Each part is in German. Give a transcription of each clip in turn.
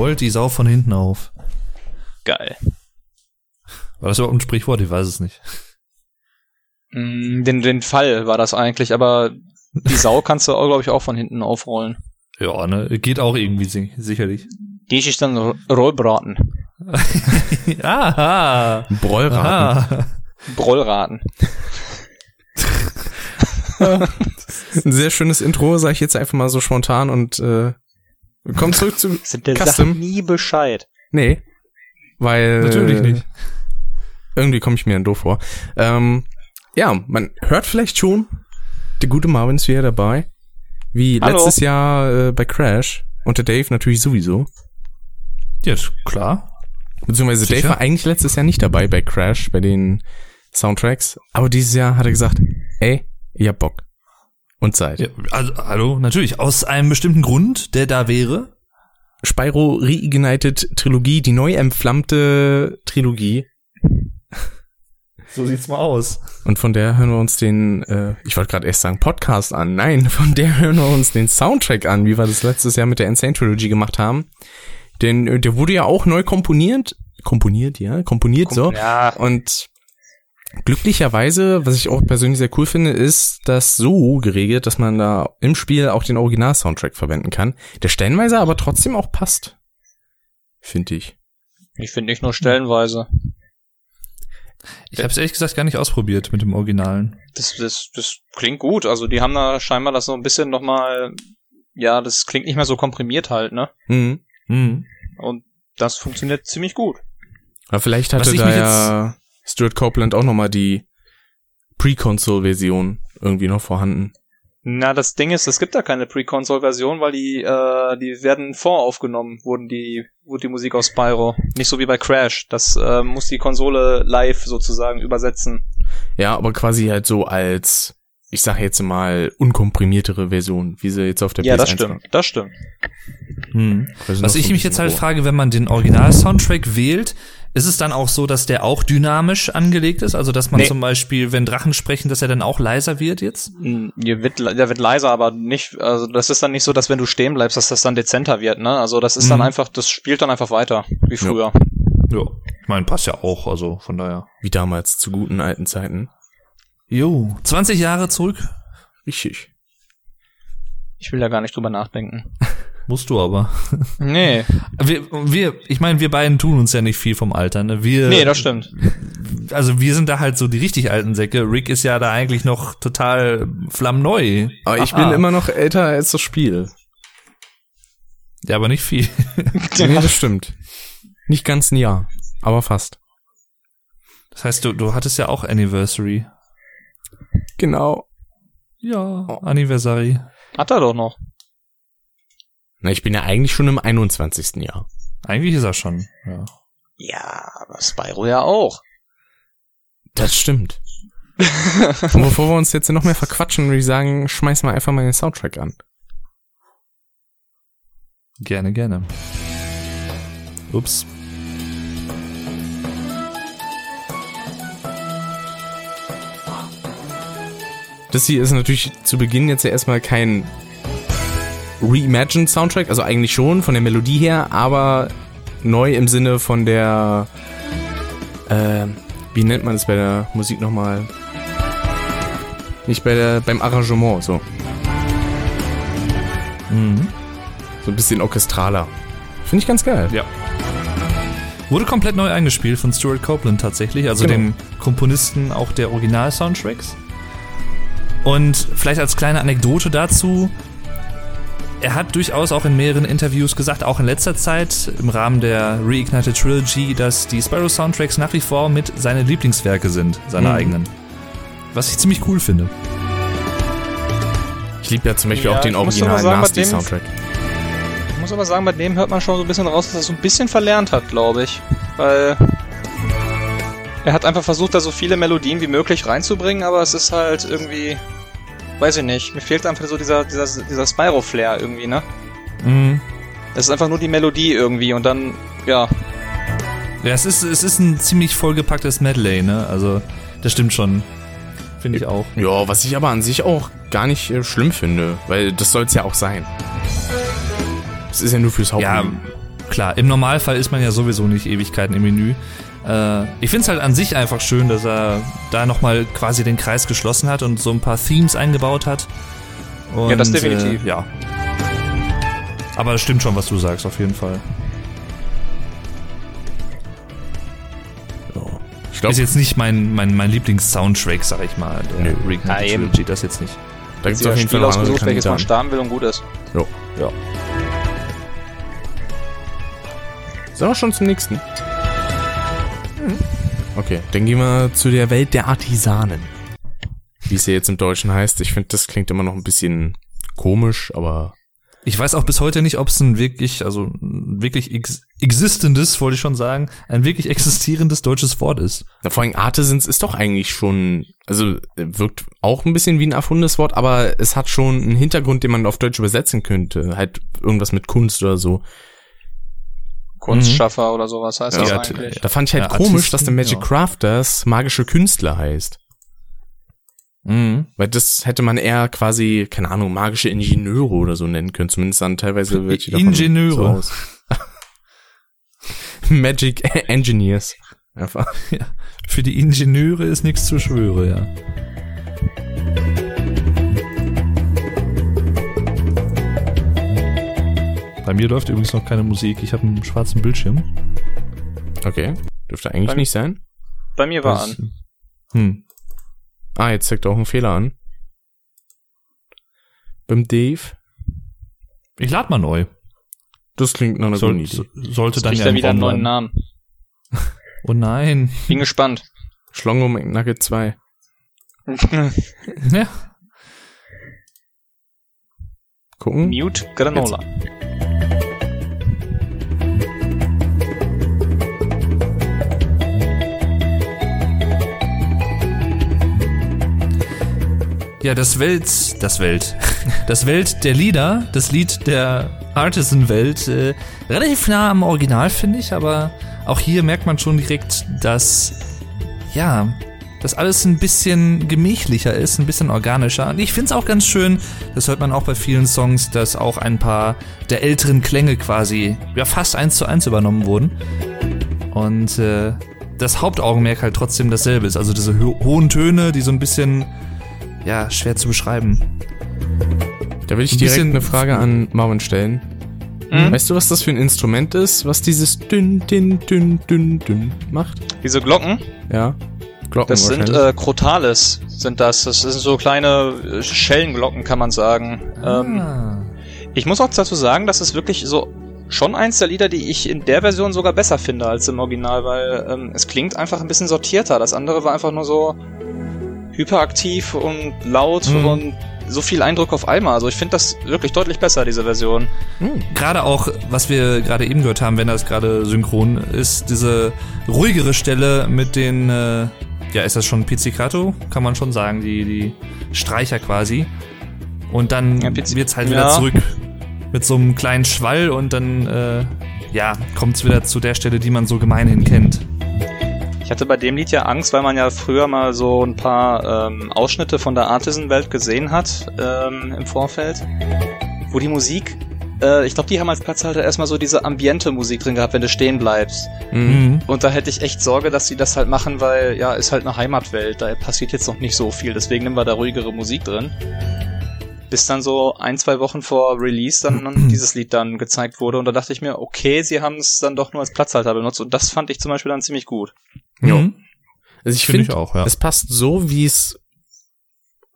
rollt die Sau von hinten auf. Geil. War das überhaupt ein Sprichwort? Ich weiß es nicht. Mm, Den, den Fall war das eigentlich, aber die Sau kannst du, glaube ich, auch von hinten aufrollen. Ja, ne, geht auch irgendwie si- sicherlich. Die ist dann Ro- Rollbraten. Aha. Brollraten. Aha. Brollraten. Ein sehr schönes Intro, sage ich jetzt einfach mal so spontan und äh, kommt zurück zu Sind der Custom. Sache nie Bescheid. Nee. Weil Natürlich nicht. Irgendwie komme ich mir dann doof vor. Ähm, ja, man hört vielleicht schon, der gute Marvin ist wieder dabei. Wie Hallo. letztes Jahr äh, bei Crash. Und der Dave natürlich sowieso. Ja, ist klar. Beziehungsweise Sicher? Dave war eigentlich letztes Jahr nicht dabei bei Crash, bei den Soundtracks. Aber dieses Jahr hat er gesagt, ey, ich hab Bock. Und Zeit. Ja, also, hallo, natürlich. Aus einem bestimmten Grund, der da wäre. Spyro Reignited Trilogie, die neu entflammte Trilogie. So sieht's mal aus. Und von der hören wir uns den, äh, ich wollte gerade erst sagen Podcast an. Nein, von der hören wir uns den Soundtrack an, wie wir das letztes Jahr mit der Insane Trilogy gemacht haben. Denn äh, der wurde ja auch neu komponiert. Komponiert, ja, komponiert so. Ja, Und glücklicherweise, was ich auch persönlich sehr cool finde, ist das so geregelt, dass man da im Spiel auch den Original-Soundtrack verwenden kann. Der stellenweise aber trotzdem auch passt. Finde ich. ich finde nicht nur stellenweise. Ich habe es ehrlich gesagt gar nicht ausprobiert mit dem Originalen. Das, das, das klingt gut. Also die haben da scheinbar das so ein bisschen nochmal, ja, das klingt nicht mehr so komprimiert halt, ne? Mhm. Mhm. Und das funktioniert ziemlich gut. Aber vielleicht hatte da ja Stuart Copeland auch nochmal die Pre-Console-Version irgendwie noch vorhanden. Na, das Ding ist, es gibt da keine Pre-Console-Version, weil die, äh, die werden voraufgenommen, wurden die, wurde die Musik aus Spyro. Nicht so wie bei Crash. Das äh, muss die Konsole live sozusagen übersetzen. Ja, aber quasi halt so als, ich sag jetzt mal, unkomprimiertere Version, wie sie jetzt auf der ja, PS1 das stimmt, das stimmt. Mhm. Also Was ich mich jetzt halt frage, wenn man den Original-Soundtrack wählt, ist es dann auch so, dass der auch dynamisch angelegt ist? Also, dass man Nee. zum Beispiel, wenn Drachen sprechen, dass er dann auch leiser wird jetzt? Der wird, der wird leiser, aber nicht, also das ist dann nicht so, dass wenn du stehen bleibst, dass das dann dezenter wird, ne? Also das ist dann Mhm. einfach, das spielt dann einfach weiter, wie früher. Ja. Ich meine, passt ja auch, also von daher. Wie damals zu guten alten Zeiten. Jo, 20 Jahre zurück Richtig. Ich will da gar nicht drüber nachdenken. musst du aber. Nee, Wir, wir, ich meine, wir beiden tun uns ja nicht viel vom Alter, ne? Wir, nee, das stimmt. also wir sind da halt so die richtig alten Säcke. Rick ist ja da eigentlich noch total flammneu. Aber ich Aha. bin immer noch älter als das Spiel. Ja, aber nicht viel. Nee, das stimmt. Nicht ganz ein Jahr, aber fast. Das heißt, du, du hattest ja auch Anniversary. Genau. Ja, Anniversary. Hat er doch noch. Na, ich bin ja eigentlich schon im 21. Jahr. Eigentlich ist er schon. Ja. Ja, aber Spyro ja auch. Das stimmt. Und bevor wir uns jetzt noch mehr verquatschen, würde ich sagen, schmeiß mal einfach mal den Soundtrack an. Gerne, gerne. Ups. Das hier ist natürlich zu Beginn jetzt ja erstmal kein reimagined Soundtrack, also eigentlich schon von der Melodie her, aber neu im Sinne von der, äh, wie nennt man es bei der Musik nochmal? Nicht bei der, beim Arrangement, so. Mhm. So ein bisschen orchestraler. Finde ich ganz geil. Ja. Wurde komplett neu eingespielt von Stuart Copeland tatsächlich, also Genau. dem Komponisten auch der Original-Soundtracks. Und vielleicht als kleine Anekdote dazu, er hat durchaus auch in mehreren Interviews gesagt, auch in letzter Zeit im Rahmen der Reignited Trilogy, dass die Spyro-Soundtracks nach wie vor mit seine Lieblingswerke sind, seine Mhm. eigenen. Was ich ziemlich cool finde. Ich liebe ja zum Beispiel Ja, auch den originalen Nasty Soundtrack. Ich muss aber sagen, bei dem hört man schon so ein bisschen raus, dass er so ein bisschen verlernt hat, glaube ich. Weil er hat einfach versucht, da so viele Melodien wie möglich reinzubringen, aber es ist halt irgendwie, weiß ich nicht, mir fehlt einfach so dieser, dieser, dieser Spyro-Flair irgendwie, ne? Mhm. Es ist einfach nur die Melodie irgendwie und dann, ja, Ja, es ist, es ist ein ziemlich vollgepacktes Medley, ne? Also, das stimmt schon. Finde ich auch. Ja, was ich aber an sich auch gar nicht äh, schlimm finde, weil das soll es ja auch sein. Es ist ja nur fürs Haupt Ja, klar, im Normalfall ist man ja sowieso nicht Ewigkeiten im Menü. Äh, ich finde es halt an sich einfach schön, dass er da nochmal quasi den Kreis geschlossen hat und so ein paar Themes eingebaut hat. Und, Ja, das definitiv. Äh, ja. Aber das stimmt schon, was du sagst, auf jeden Fall. Ich Ist glaube, jetzt nicht mein, mein, mein Lieblings-Soundtrack, sag ich mal. Der Nö. Reignite Ja. Trilogy, das jetzt nicht. da gibt es auf jeden Fall ausgesucht, welches man starten will und gut ist. Jo. Ja. Sollen wir schon zum nächsten? Okay, dann gehen wir zu der Welt der Artisanen. Wie es ja jetzt im Deutschen heißt. Ich finde, das klingt immer noch ein bisschen komisch, aber Ich weiß auch bis heute nicht, ob es ein wirklich, also ein wirklich ex existendes, wollte ich schon sagen, ein wirklich existierendes deutsches Wort ist. na, vor allem Artisans ist doch eigentlich schon, also äh, wirkt auch ein bisschen wie ein erfundenes Wort, aber es hat schon einen Hintergrund, den man auf Deutsch übersetzen könnte. Halt irgendwas mit Kunst oder so. Kunstschaffer oder sowas heißt Ja, das ja, eigentlich. Da fand ich halt Ja, komisch, Artisten, dass der Magic ja. Crafters magische Künstler heißt. Mhm. Weil das hätte man eher quasi, keine Ahnung, magische Ingenieure oder so nennen können. Zumindest dann teilweise welche davon Ingenieure. so aus. Magic Engineers. Einfach. Für die Ingenieure ist nichts zu schwöre, ja. Bei mir läuft übrigens noch keine Musik. Ich habe einen schwarzen Bildschirm. Okay. Dürfte eigentlich Beim- nicht sein. Bei mir war Das- an. Hm. Ah, jetzt zeigt er auch einen Fehler an. Beim Dave. Ich lade mal neu. Das klingt nach einer Soll, guten Idee. so- sollte dann Kriegt ja im wieder einen neuen. Namen. Oh nein. Bin gespannt. Schlongo McNugget 2. Ja. Gucken. Mute Granola. Ja, das Welt, das Welt, das Welt der Lieder, das Lied der Artisan-Welt, äh, relativ nah am Original, finde ich, aber auch hier merkt man schon direkt, dass, ja, dass alles ein bisschen gemächlicher ist, ein bisschen organischer. Und ich finde es auch ganz schön, das hört man auch bei vielen Songs, dass auch ein paar der älteren Klänge quasi, ja, fast eins zu eins übernommen wurden. Und äh, das Hauptaugenmerk halt trotzdem dasselbe ist. Also diese ho hohen Töne, die so ein bisschen ja, schwer zu beschreiben. Da will ich Ein direkt eine Frage an Marvin stellen. Hm? Weißt du, was das für ein Instrument ist, was dieses dünn, dünn, dünn, dünn, dünn macht? Diese Glocken, Ja. Glocken das sind äh, Crotales, sind das. Das sind so kleine äh, Schellenglocken, kann man sagen. Ähm, ah. ich muss auch dazu sagen, das ist wirklich so schon eins der Lieder, die ich in der Version sogar besser finde als im Original, weil ähm, es klingt einfach ein bisschen sortierter. Das andere war einfach nur so hyperaktiv und laut Mhm. und so viel Eindruck auf einmal. Also ich finde das wirklich deutlich besser, diese Version. Hm. Gerade auch, was wir gerade eben gehört haben, wenn das gerade synchron ist, diese ruhigere Stelle mit den, äh, ja, ist das schon Pizzicato? Kann man schon sagen, die, die Streicher quasi. Und dann Ja, wird's halt wieder Ja. zurück mit so einem kleinen Schwall und dann, äh, ja, kommt's wieder zu der Stelle, die man so gemeinhin kennt. Ich hatte bei dem Lied ja Angst, weil man ja früher mal so ein paar ähm, Ausschnitte von der Artisan-Welt gesehen hat ähm, im Vorfeld, wo die Musik, äh, ich glaube, die haben als Platzhalter erstmal so diese Ambiente-Musik drin gehabt, wenn du stehen bleibst. Mhm. Mhm. Und da hätte ich echt Sorge, dass sie das halt machen, weil ja, ist halt eine Heimatwelt, da passiert jetzt noch nicht so viel, deswegen nehmen wir da ruhigere Musik drin. Bis dann so ein, zwei Wochen vor Release dann, dieses Lied dann gezeigt wurde und da dachte ich mir, okay, sie haben es dann doch nur als Platzhalter benutzt und das fand ich zum Beispiel dann ziemlich gut. Ja. Mhm. Also ich Finde auch, ja. es passt so, wie es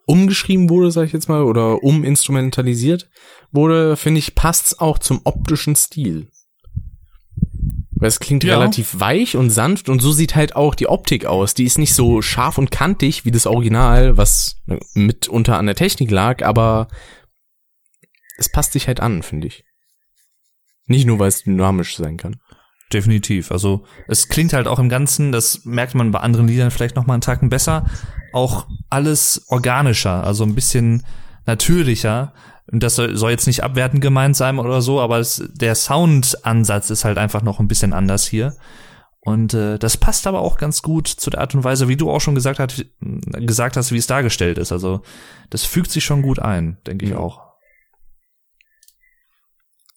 umgeschrieben wurde, sag ich jetzt mal, oder uminstrumentalisiert wurde, finde ich, passt's auch zum optischen Stil. Weil es klingt Ja. relativ weich und sanft und so sieht halt auch die Optik aus. Die ist nicht so scharf und kantig wie das Original, was mitunter an der Technik lag, aber es passt sich halt an, finde ich. Nicht nur, weil es dynamisch sein kann. Definitiv. Also es klingt halt auch im Ganzen, das merkt man bei anderen Liedern vielleicht noch mal einen Tacken besser, auch alles organischer, also ein bisschen natürlicher. Und das soll, jetzt nicht abwertend gemeint sein oder so, aber es, der Soundansatz ist halt einfach noch ein bisschen anders hier. Und äh, das passt aber auch ganz gut zu der Art und Weise, wie du auch schon gesagt, hat, gesagt hast, wie es dargestellt ist. Also das fügt sich schon gut ein, denke ich Ja. auch.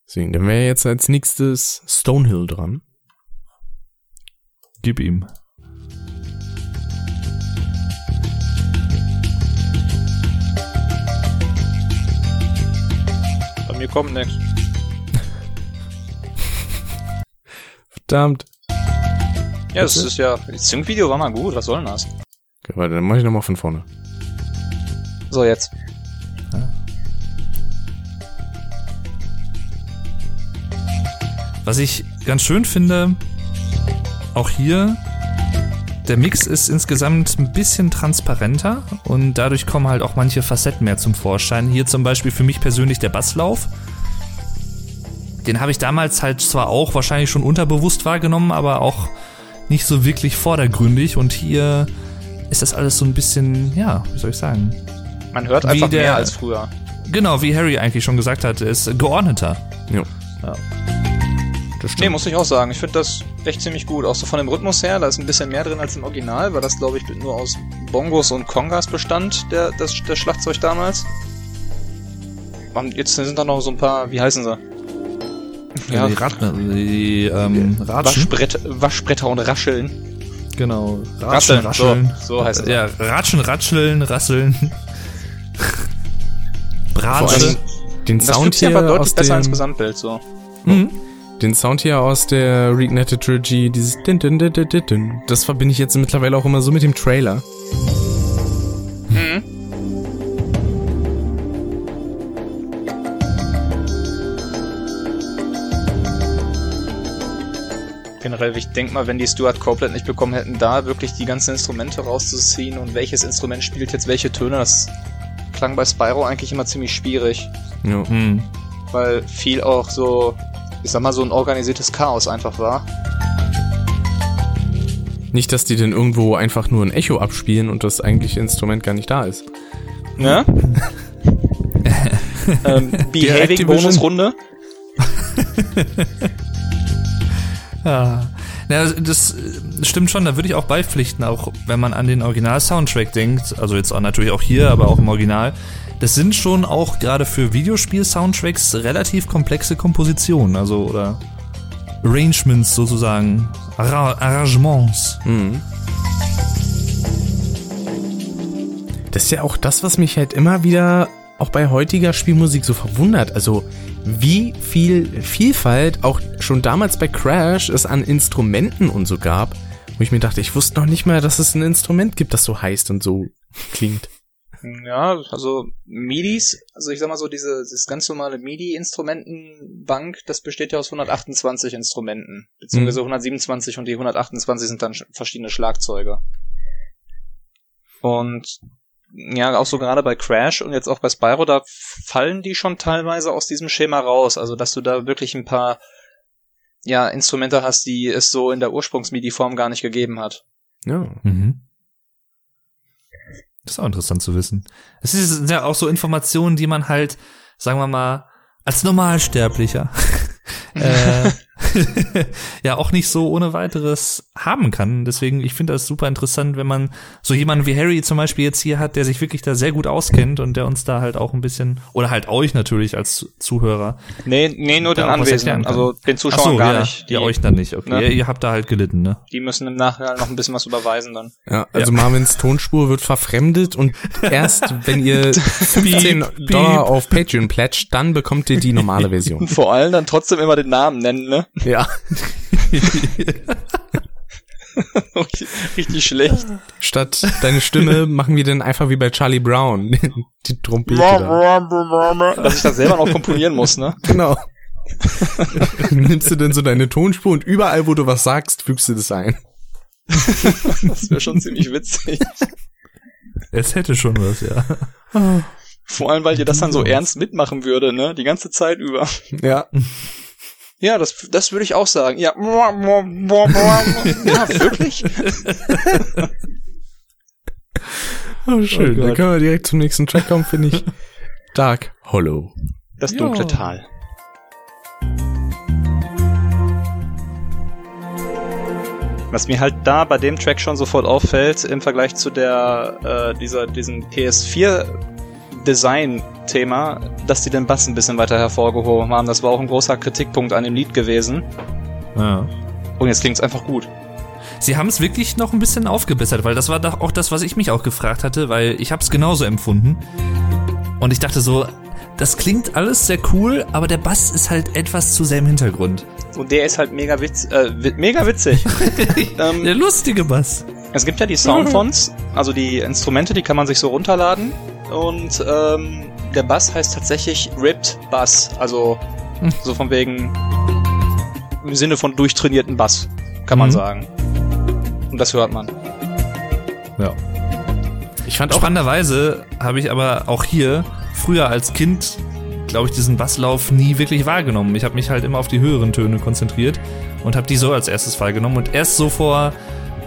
Deswegen, dann wäre jetzt als nächstes Stonehill dran. Gib ihm. Mir kommt nichts. Verdammt. Ja, das ist ja. Das Sync-Video war mal gut, was soll denn das? Okay, warte, dann mach ich nochmal von vorne. So, jetzt. Was ich ganz schön finde, auch hier, der Mix ist insgesamt ein bisschen transparenter und dadurch kommen halt auch manche Facetten mehr zum Vorschein. Hier zum Beispiel für mich persönlich der Basslauf. Den habe ich damals halt zwar auch wahrscheinlich schon unterbewusst wahrgenommen, aber auch nicht so wirklich vordergründig und hier ist das alles so ein bisschen, ja, wie soll ich sagen? Man hört Wie einfach der- mehr als früher. Genau, wie Harry eigentlich schon gesagt hat, ist geordneter. Jo. Ja. Das Nee, muss ich auch sagen. Ich finde das echt ziemlich gut. Auch so von dem Rhythmus her, da ist ein bisschen mehr drin als im Original, weil das, glaube ich, nur aus Bongos und Kongas bestand, der, das, der Schlagzeug damals. Und jetzt sind da noch so ein paar, wie heißen sie? Ja, die, Rat, die ähm, Ratschen. Waschbrett, Waschbretter und Rascheln. Genau. Rasseln, rascheln. so- so heißt es. Ja, ratschen, ratscheln, rasseln. Vor Bratsche. allem den Das Sound hier deutlich aus besser als dem, Gesamtbild, so. Mhm. Den Sound hier aus der Reignited Trilogy, dieses din, din, din, din, din, das verbinde ich jetzt mittlerweile auch immer so mit dem Trailer. Mhm. Generell, ich denke mal, wenn die Stuart Copeland nicht bekommen hätten, da wirklich die ganzen Instrumente rauszuziehen und welches Instrument spielt jetzt welche Töne, das klang bei Spyro eigentlich immer ziemlich schwierig, Ja. Mhm. weil viel auch so, ich sag mal, so ein organisiertes Chaos einfach war. Nicht, dass die denn irgendwo einfach nur ein Echo abspielen und das eigentliche Instrument gar nicht da ist. Ne? ähm, Behaving Activision- Bonusrunde. Ja. Ja, das äh, stimmt schon, da würde ich auch beipflichten, auch wenn man an den Original-Soundtrack denkt, also jetzt auch natürlich auch hier, aber auch im Original. Das sind schon auch gerade für Videospiel-Soundtracks relativ komplexe Kompositionen, also oder Arrangements sozusagen, Arra Arrangements. Mhm. Das ist ja auch das, was mich halt immer wieder auch bei heutiger Spielmusik so verwundert. Also wie viel Vielfalt auch schon damals bei Crash es an Instrumenten und so gab, wo ich mir dachte, ich wusste noch nicht mal, dass es ein Instrument gibt, das so heißt und so klingt. Ja, also MIDIs, also ich sag mal so, diese, dieses ganz normale MIDI-Instrumentenbank, das besteht ja aus 128 Instrumenten, beziehungsweise 127 und die 128 sind dann sch- verschiedene Schlagzeuge. Und ja, auch so gerade bei Crash und jetzt auch bei Spyro, da fallen die schon teilweise aus diesem Schema raus, also dass du da wirklich ein paar ja, Instrumente hast, die es so in der Ursprungs-MIDI-Form gar nicht gegeben hat. Ja. Mhm. Das ist auch interessant zu wissen. Es sind ja auch so Informationen, die man halt, sagen wir mal, als Normalsterblicher äh, ja auch nicht so ohne weiteres haben kann. Deswegen, ich finde das super interessant, wenn man so jemanden wie Harry zum Beispiel jetzt hier hat, der sich wirklich da sehr gut auskennt und der uns da halt auch ein bisschen, oder halt euch natürlich als Zuhörer. Nee, nee, nur den Anwesenden, also den Zuschauern so, gar ja, nicht. ihr euch dann nicht, okay. Ne? Ihr, ihr habt da halt gelitten, ne? Die müssen im Nachhinein noch ein bisschen was überweisen dann. Ja, also Marvins Tonspur wird verfremdet und erst wenn ihr 15 Piep, Dollar piep. auf Patreon plätscht, dann bekommt ihr die normale Version. Vor allem dann trotzdem immer den Namen nennen, ne? Ja. richtig, richtig schlecht. Statt deine Stimme machen wir dann einfach wie bei Charlie Brown. Die Trompete da. Dass ich das selber noch komponieren muss, ne? Genau. Nimmst du denn so deine Tonspur und überall, wo du was sagst, fügst du das ein. Das wäre schon ziemlich witzig. Es hätte schon was, ja. Vor allem, weil dir das dann so ernst mitmachen würde, ne? Die ganze Zeit über. Ja. Ja, das, das würde ich auch sagen. Ja. Ja, wirklich? Oh, schön. Oh Dann können wir direkt zum nächsten Track kommen, finde ich. Dark Hollow. Das dunkle Ja. Tal. Was mir halt da bei dem Track schon sofort auffällt, im Vergleich zu der, äh, dieser, diesem PS4 Design Thema, dass die den Bass ein bisschen weiter hervorgehoben haben. Das war auch ein großer Kritikpunkt an dem Lied gewesen. Ja. Und jetzt klingt's einfach gut. Sie haben es wirklich noch ein bisschen aufgebessert, weil das war doch auch das, was ich mich auch gefragt hatte, weil ich habe es genauso empfunden. Und ich dachte so, das klingt alles sehr cool, aber der Bass ist halt etwas zu sehr im Hintergrund. Und der ist halt mega, witz, äh, mega witzig. ähm, Der lustige Bass. Es gibt ja die Soundfonts, also die Instrumente, die kann man sich so runterladen. Und ähm, der Bass heißt tatsächlich Ripped Bass. Also Hm. so von wegen im Sinne von durchtrainierten Bass, kann man Mhm. sagen. Und das hört man. Ja. Ich fand auch, Spannenderweise habe ich aber auch hier früher als Kind, glaube ich, diesen Basslauf nie wirklich wahrgenommen. Ich habe mich halt immer auf die höheren Töne konzentriert und habe die so als erstes wahrgenommen. Und erst so vor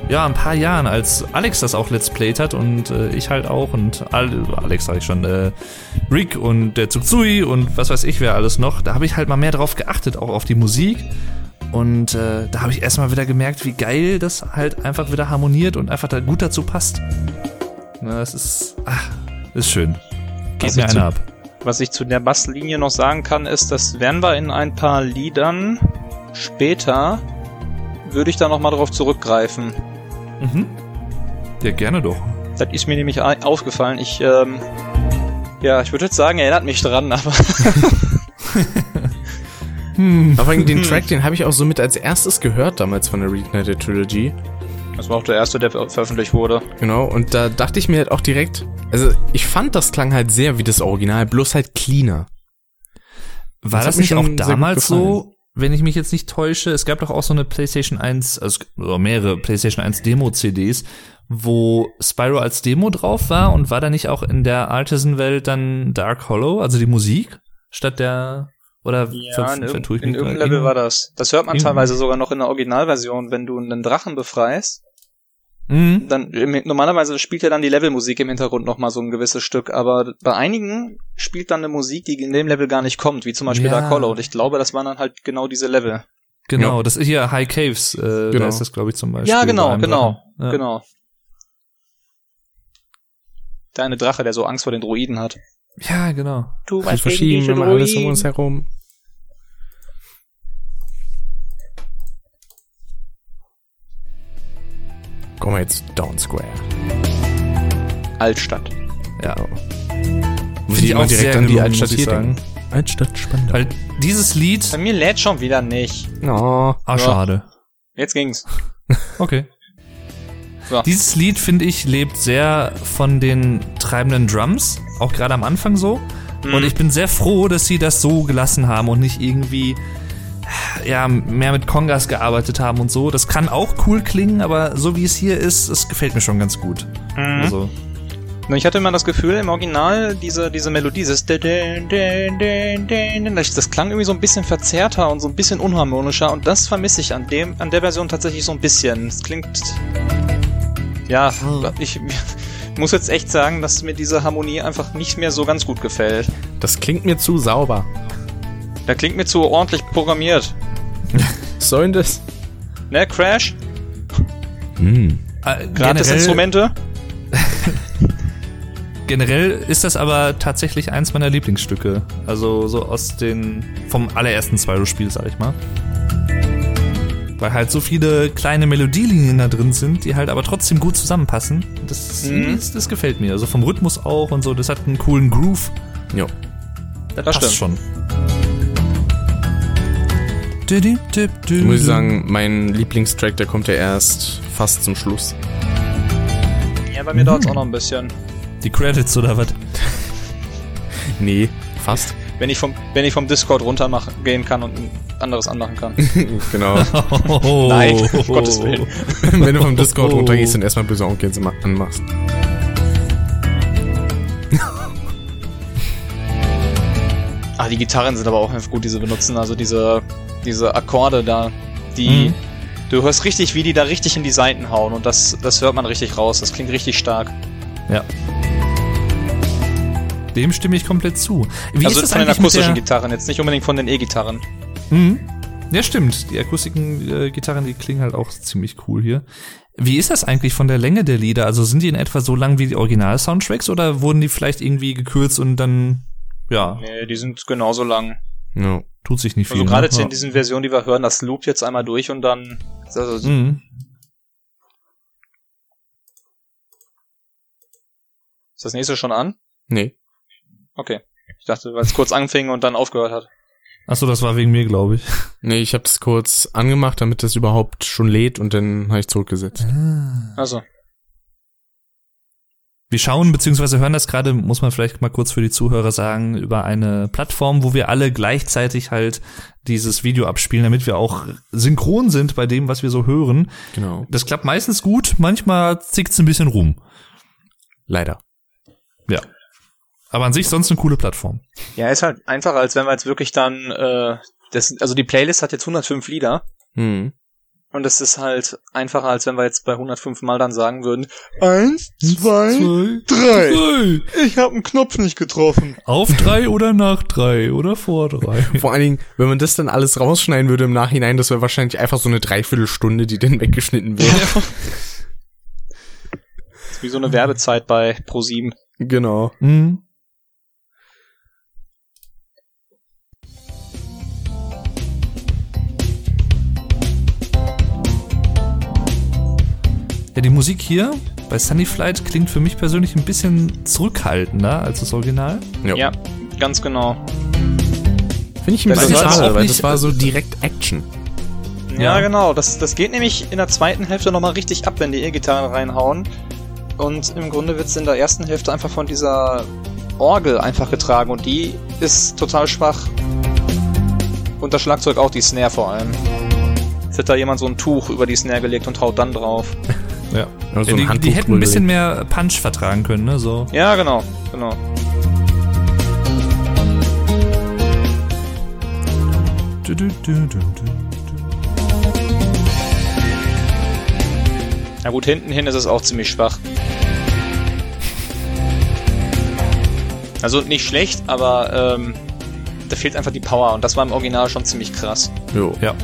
ja, ein paar Jahren, als Alex das auch Let's Played hat und äh, ich halt auch und Al Alex sag ich schon, äh, Rick und der Tsuktsui und was weiß ich wer alles noch, da habe ich halt mal mehr drauf geachtet, auch auf die Musik. Und äh, da habe ich erstmal wieder gemerkt, wie geil das halt einfach wieder harmoniert und einfach da gut dazu passt. Na, das ist, ach, ist schön. Geht Was mir ich einer zu- ab. Was ich zu der Basslinie noch sagen kann, ist, das werden wir in ein paar Liedern später, würde ich da nochmal drauf zurückgreifen. Mhm. Ja, gerne doch. Das ist mir nämlich aufgefallen. Ich, ähm, ja, ich würde jetzt sagen, erinnert mich dran, aber aber den Track, den habe ich auch so mit als erstes gehört damals von der Reignited Trilogy. das war auch der erste, der ver veröffentlicht wurde. Genau, und da dachte ich mir halt auch direkt, also ich fand das klang halt sehr wie das Original, bloß halt cleaner. War Das das, nicht auch damals so, wenn ich mich jetzt nicht täusche? Es gab doch auch so eine PlayStation 1, also mehrere PlayStation 1 Demo-CDs, wo Spyro als Demo drauf war und war da nicht auch in der Artisan-Welt dann Dark Hollow, also die Musik, statt der, oder Ja, in, ver- irg vertue ich in irgendeinem? Level war das. Das hört man teilweise sogar noch in der Originalversion, wenn du einen Drachen befreist. Mhm. Dann normalerweise spielt ja dann die Levelmusik im Hintergrund noch mal so ein gewisses Stück, aber bei einigen spielt dann eine Musik, die in dem Level gar nicht kommt, wie zum Beispiel Ja. Dark Hollow. Und ich glaube, das waren dann halt genau diese Level. Genau, Ja. das ist hier High Caves, äh, Genau. da ist das, glaube ich, zum Beispiel. ja, bei genau, einem genau, Drachen. Ja. genau. Der eine Drache, der so Angst vor den Druiden hat. Ja, genau. Du Wir verschieben immer alles um uns herum. Kommen wir jetzt Down Square. Altstadt. Ja. Muss ich auch sehr gelungen, muss ich hier sagen. denken. Altstadt Spandau. Weil dieses Lied, Bei mir lädt schon wieder nicht. Oh. ah, schade. Jetzt ging's. Okay. So. Dieses Lied, finde ich, lebt sehr von den treibenden Drums, auch gerade am Anfang so. Mhm. Und ich bin sehr froh, dass sie das so gelassen haben und nicht irgendwie ja, mehr mit Kongas gearbeitet haben und so. Das kann auch cool klingen, aber so wie es hier ist, es gefällt mir schon ganz gut. Mhm. Also, Ich hatte immer das Gefühl, im Original, diese, diese Melodie, dieses das, das klang irgendwie so ein bisschen verzerrter und so ein bisschen unharmonischer und das vermisse ich an dem, an der Version tatsächlich so ein bisschen. Es klingt, ja, ich muss jetzt echt sagen, dass mir diese Harmonie einfach nicht mehr so ganz gut gefällt. Das klingt mir zu sauber. Da klingt mir zu ordentlich programmiert. Was soll denn das? Ne, Crash? Hm. äh, Gratis generell, Instrumente? generell ist das aber tatsächlich eins meiner Lieblingsstücke. Also so aus den, vom allerersten Spyro-Spiel, sag ich mal. Weil halt so viele kleine Melodielinien da drin sind, die halt aber trotzdem gut zusammenpassen. Das, Mhm. das, das gefällt mir. Also vom Rhythmus auch und so. Das hat einen coolen Groove. Jo. Das, Das passt stimmt. schon. Muss ich sagen, mein Lieblingstrack, der kommt ja erst fast zum Schluss. Ja, bei mir dauert's auch noch ein bisschen. Die Credits oder was? Nee, fast. Wenn ich vom, wenn ich vom Discord runter gehen kann und ein anderes anmachen kann. genau. Oh. Nein, um Gottes Willen. Wenn du vom Discord runtergehst und erstmal böse Onkel anmachst. Ah, die Gitarren sind aber auch einfach gut, die sie benutzen. Also diese, diese Akkorde da, die, Mhm. du hörst richtig, wie die da richtig in die Seiten hauen und das, das hört man richtig raus. Das klingt richtig stark. Ja. Dem stimme ich komplett zu. Wie also ist das von den akustischen der, Gitarren, jetzt nicht unbedingt von den E-Gitarren. Mhm. Ja, stimmt. Die akustischen äh, Gitarren, die klingen halt auch ziemlich cool hier. Wie ist das eigentlich von der Länge der Lieder? Also sind die in etwa so lang wie die Original-Soundtracks oder wurden die vielleicht irgendwie gekürzt und dann Ja, Nee, die sind genauso lang. Ja. Tut sich nicht viel. Also gerade jetzt ne? in diesen Versionen, die wir hören, das loopt jetzt einmal durch und dann. Also, Mhm. Ist das nächste schon an? Nee. Okay. Ich dachte, weil es kurz anfing und dann aufgehört hat. Achso, das war wegen mir, glaube ich. Nee, ich habe das kurz angemacht, damit das überhaupt schon lädt und dann habe ich zurückgesetzt. Also. Wir schauen bzw. hören das gerade, muss man vielleicht mal kurz für die Zuhörer sagen, über eine Plattform, wo wir alle gleichzeitig halt dieses Video abspielen, damit wir auch synchron sind bei dem, was wir so hören. Genau. Das klappt meistens gut, manchmal zickt's ein bisschen rum. Leider. Ja. Aber an sich sonst eine coole Plattform. Ja, ist halt einfacher, als wenn wir jetzt wirklich dann, äh, das, also die Playlist hat jetzt 105 Lieder. Hm. Und es ist halt einfacher, als wenn wir jetzt bei 105 Mal dann sagen würden, eins, zwei, drei. Ich habe einen Knopf nicht getroffen. Auf drei oder nach drei oder vor drei. Vor allen Dingen, wenn man das dann alles rausschneiden würde im Nachhinein, das wäre wahrscheinlich einfach so eine Dreiviertelstunde, die dann weggeschnitten wird. Ist wie so eine Werbezeit bei Pro7. genau. Mhm. Ja, die Musik hier bei Sunny Flight klingt für mich persönlich ein bisschen zurückhaltender als das Original. Ja. Ja, ganz genau. Finde ich ein Das bisschen schade, weil nicht- das war so direkt Action. Ja, Ja. genau. Das, das geht nämlich in der zweiten Hälfte nochmal richtig ab, wenn die E-Gitarren reinhauen. Und im Grunde wird's in der ersten Hälfte einfach von dieser Orgel einfach getragen und die ist total schwach. Und das Schlagzeug auch, die Snare vor allem. Jetzt hat da jemand so ein Tuch über die Snare gelegt und haut dann drauf. Ja. Ja, so die, die hätten ein bisschen mehr Punch vertragen können, ne? So. Ja, genau, genau. Du, du, du, du, du. Na gut, hinten hin ist es auch ziemlich schwach. Also nicht schlecht, aber ähm, da fehlt einfach die Power und das war im Original schon ziemlich krass. Jo. Ja.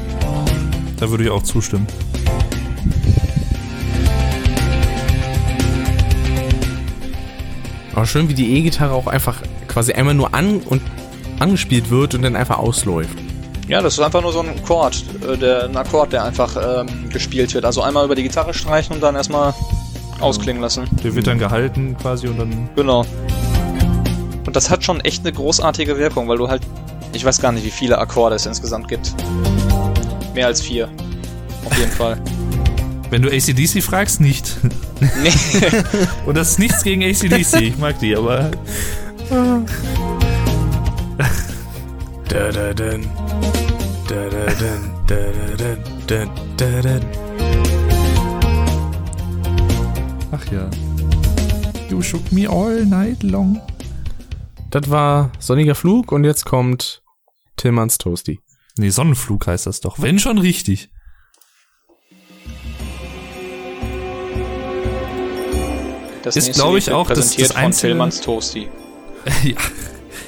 Da würde ich auch zustimmen. Aber schön, wie die E-Gitarre auch einfach quasi einmal nur an und angespielt wird und dann einfach ausläuft. Ja, das ist einfach nur so ein Akkord, äh, der, ein Akkord, der einfach ähm, gespielt wird. Also einmal über die Gitarre streichen und dann erstmal ausklingen lassen. Der wird dann gehalten quasi und dann. Genau. Und das hat schon echt eine großartige Wirkung, weil du halt, ich weiß gar nicht, wie viele Akkorde es insgesamt gibt. Mehr als vier. Auf jeden Fall. Wenn du ACDC fragst, nicht. Nee. Und das ist nichts gegen ACDC, ich mag die, aber. Da da dun. Da da dun. Da da dun. Da da dun. Ach ja. You shook me all night long. Das war Sonniger Flug und jetzt kommt Tillmanns Toasty. Nee, Sonnenflug heißt das doch. Wenn schon richtig. Das Ist, nächste glaub Lied ich, auch das- das von einzige- Tillmanns Toasty. ja.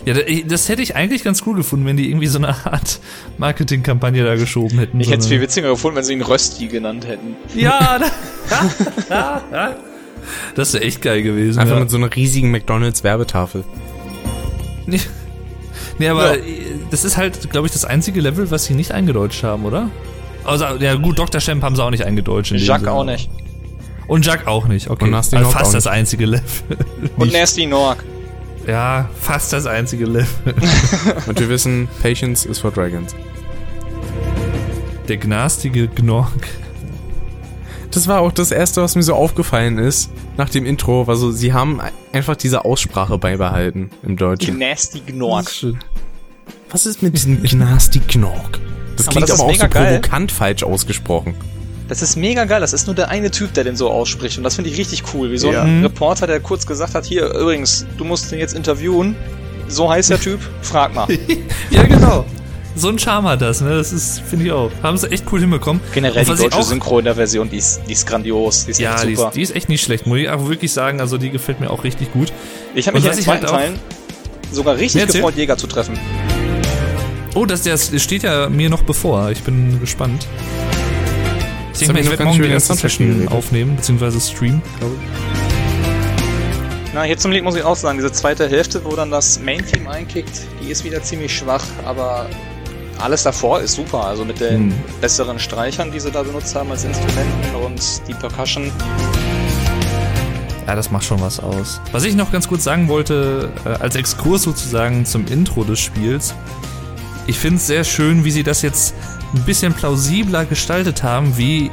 Ja, da- das hätte ich eigentlich ganz cool gefunden, wenn die irgendwie so eine Art Marketingkampagne da geschoben hätten. Ich so hätte es viel witziger gefunden, wenn sie ihn Rösti genannt hätten. Ja, da, das wäre echt geil gewesen. Einfach ja. mit so einer riesigen McDonalds-Werbetafel. Nee, nee aber Ja. das ist halt, glaube ich, das einzige Level, was sie nicht eingedeutscht haben, oder? Also, ja gut, Dr. Shemp haben sie auch nicht eingedeutscht. Jacques auch nicht. Und Jacques auch nicht, okay. Und Nasty also fast auch das nicht. einzige Level. Und Nasty Nork. ja, fast das einzige Level. Und wir wissen, Patience is for Dragons. Der gnastige Gnorg. Das war auch das erste, was mir so aufgefallen ist nach dem Intro. War so, sie haben einfach diese Aussprache beibehalten im Deutschen. Nasty Gnork. Was ist mit diesem Gnasti Knork? Das Aber klingt das aber auch so geil. provokant falsch ausgesprochen. Das ist mega geil. Das ist nur der eine Typ, der den so ausspricht. Und das finde ich richtig cool. Wie so Ja. ein Mhm. Reporter, der kurz gesagt hat, hier, übrigens, du musst den jetzt interviewen. So heißt der Typ. Frag mal. Ja, genau. So ein Charme hat das, ne? Das ist, finde ich auch. Haben sie echt cool hinbekommen. Generell die deutsche Synchro in der Version, die ist, die ist grandios. Die ist Ja, echt die super. ist, die ist echt nicht schlecht, muss ich auch wirklich sagen. Also die gefällt mir auch richtig gut. ich habe mich in den zweiten halt Teilen sogar richtig gefreut, Jäger zu treffen. Oh, das, das steht ja mir noch bevor. Ich bin gespannt. Ich denke mal, ich ich werde morgen die den erste Soundtrack Session aufnehmen, beziehungsweise streamen. Na, hier zum Lied muss ich auch sagen, diese zweite Hälfte, wo dann das Main-Team einkickt, die ist wieder ziemlich schwach, aber alles davor ist super. Also mit den Hm. besseren Streichern, die sie da benutzt haben als Instrumenten und die Percussion. Ja, das macht schon was aus. Was ich noch ganz kurz sagen wollte, äh, als Exkurs sozusagen zum Intro des Spiels. Ich finde es sehr schön, wie sie das jetzt ein bisschen plausibler gestaltet haben, wie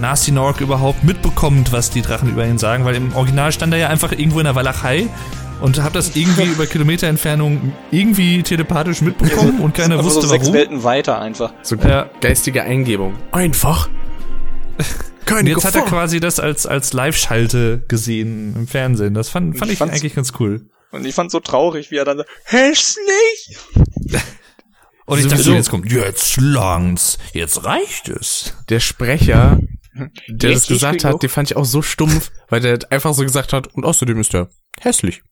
Nasty Nork überhaupt mitbekommt, was die Drachen über ihn sagen, weil im Original stand er ja einfach irgendwo in der Walachei und hat das irgendwie über Kilometerentfernung irgendwie telepathisch mitbekommen und keiner Aber wusste so sechs warum. Welten weiter einfach. So Ja. geistige Eingebung. Einfach. Und Keine jetzt hat er Gefahr. quasi das als, als Live-Schalte gesehen im Fernsehen. Das fand, fand Ich ich, eigentlich ganz cool. Und ich fand's so traurig, wie er dann sagt, hässlich! Und ich dachte, so, jetzt kommt, jetzt langt's, jetzt reicht es. Der Sprecher, der das gesagt hat, den fand ich auch so stumpf, weil der einfach so gesagt hat, und außerdem ist er hässlich.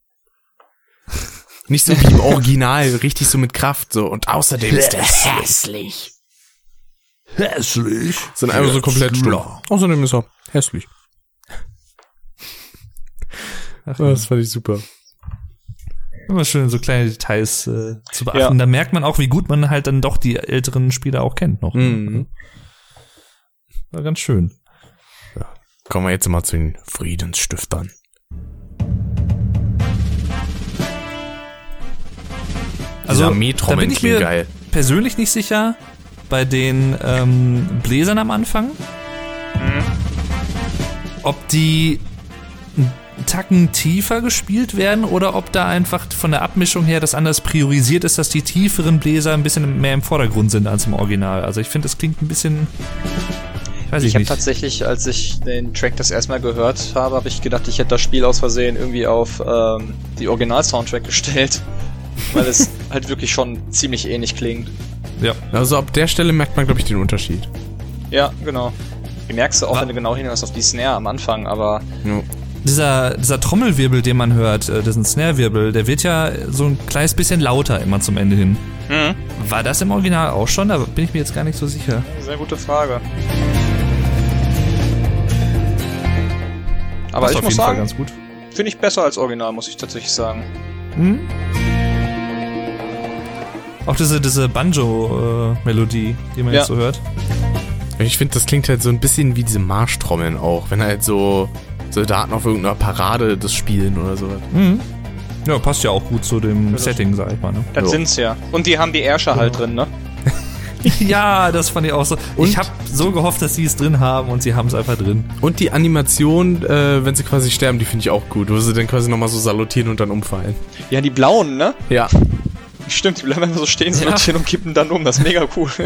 Nicht so wie im Original, richtig so mit Kraft, so, und außerdem ist er hässlich. Hässlich. Sondern einfach so komplett stumpf. Außerdem ist er hässlich. Ach, Das fand ich super. Immer schön, so kleine Details äh, zu beachten. Ja. Da merkt man auch, wie gut man halt dann doch die älteren Spieler auch kennt noch. Mhm. War ganz schön. Kommen wir jetzt mal zu den Friedensstiftern. Also, da bin ich mir geil. persönlich nicht sicher bei den ähm, Bläsern am Anfang, ob die Tacken tiefer gespielt werden oder ob da einfach von der Abmischung her das anders priorisiert ist, dass die tieferen Bläser ein bisschen mehr im Vordergrund sind als im Original. Also ich finde, das klingt ein bisschen. Weiß ich, Ich habe tatsächlich, als ich den Track das erstmal gehört habe, habe ich gedacht, ich hätte das Spiel aus Versehen irgendwie auf ähm, die Original-Soundtrack gestellt. Weil es halt wirklich schon ziemlich ähnlich klingt. Ja. Also ab der Stelle merkt man, glaube ich, den Unterschied. Ja, genau. Die merkst du auch, wenn du genau hinhörst auf die Snare am Anfang, aber Ja. Dieser, dieser Trommelwirbel, den man hört, äh, diesen Snare-Wirbel, der wird ja so ein kleines bisschen lauter immer zum Ende hin. mhm. War das im Original auch schon? Da bin ich mir jetzt gar nicht so sicher. sehr gute Frage. Aber Passt ich auf muss jeden Fall sagen, ganz gut. finde ich besser als Original, muss ich tatsächlich sagen. Hm? Auch diese, diese Banjo-Melodie, die man Ja. jetzt so hört. Ich finde, das klingt halt so ein bisschen wie diese Marschtrommeln auch, wenn halt so Soldaten auf irgendeiner Parade das spielen oder sowas. Mhm. Ja, passt ja auch gut zu dem das- Setting, sag ich mal. Ne? Das Jo. sind's ja. Und die haben die Ärsche halt drin, ne? ja, das fand ich auch so. Und? Ich habe so gehofft, dass sie es drin haben und sie haben es einfach drin. Und die Animation, äh, wenn sie quasi sterben, die finde ich auch gut, wo sie dann quasi nochmal so salutieren und dann umfallen. Ja, die blauen, ne? Ja. Stimmt, die bleiben einfach so stehen, Ja. salutieren und kippen dann um. Das ist mega cool.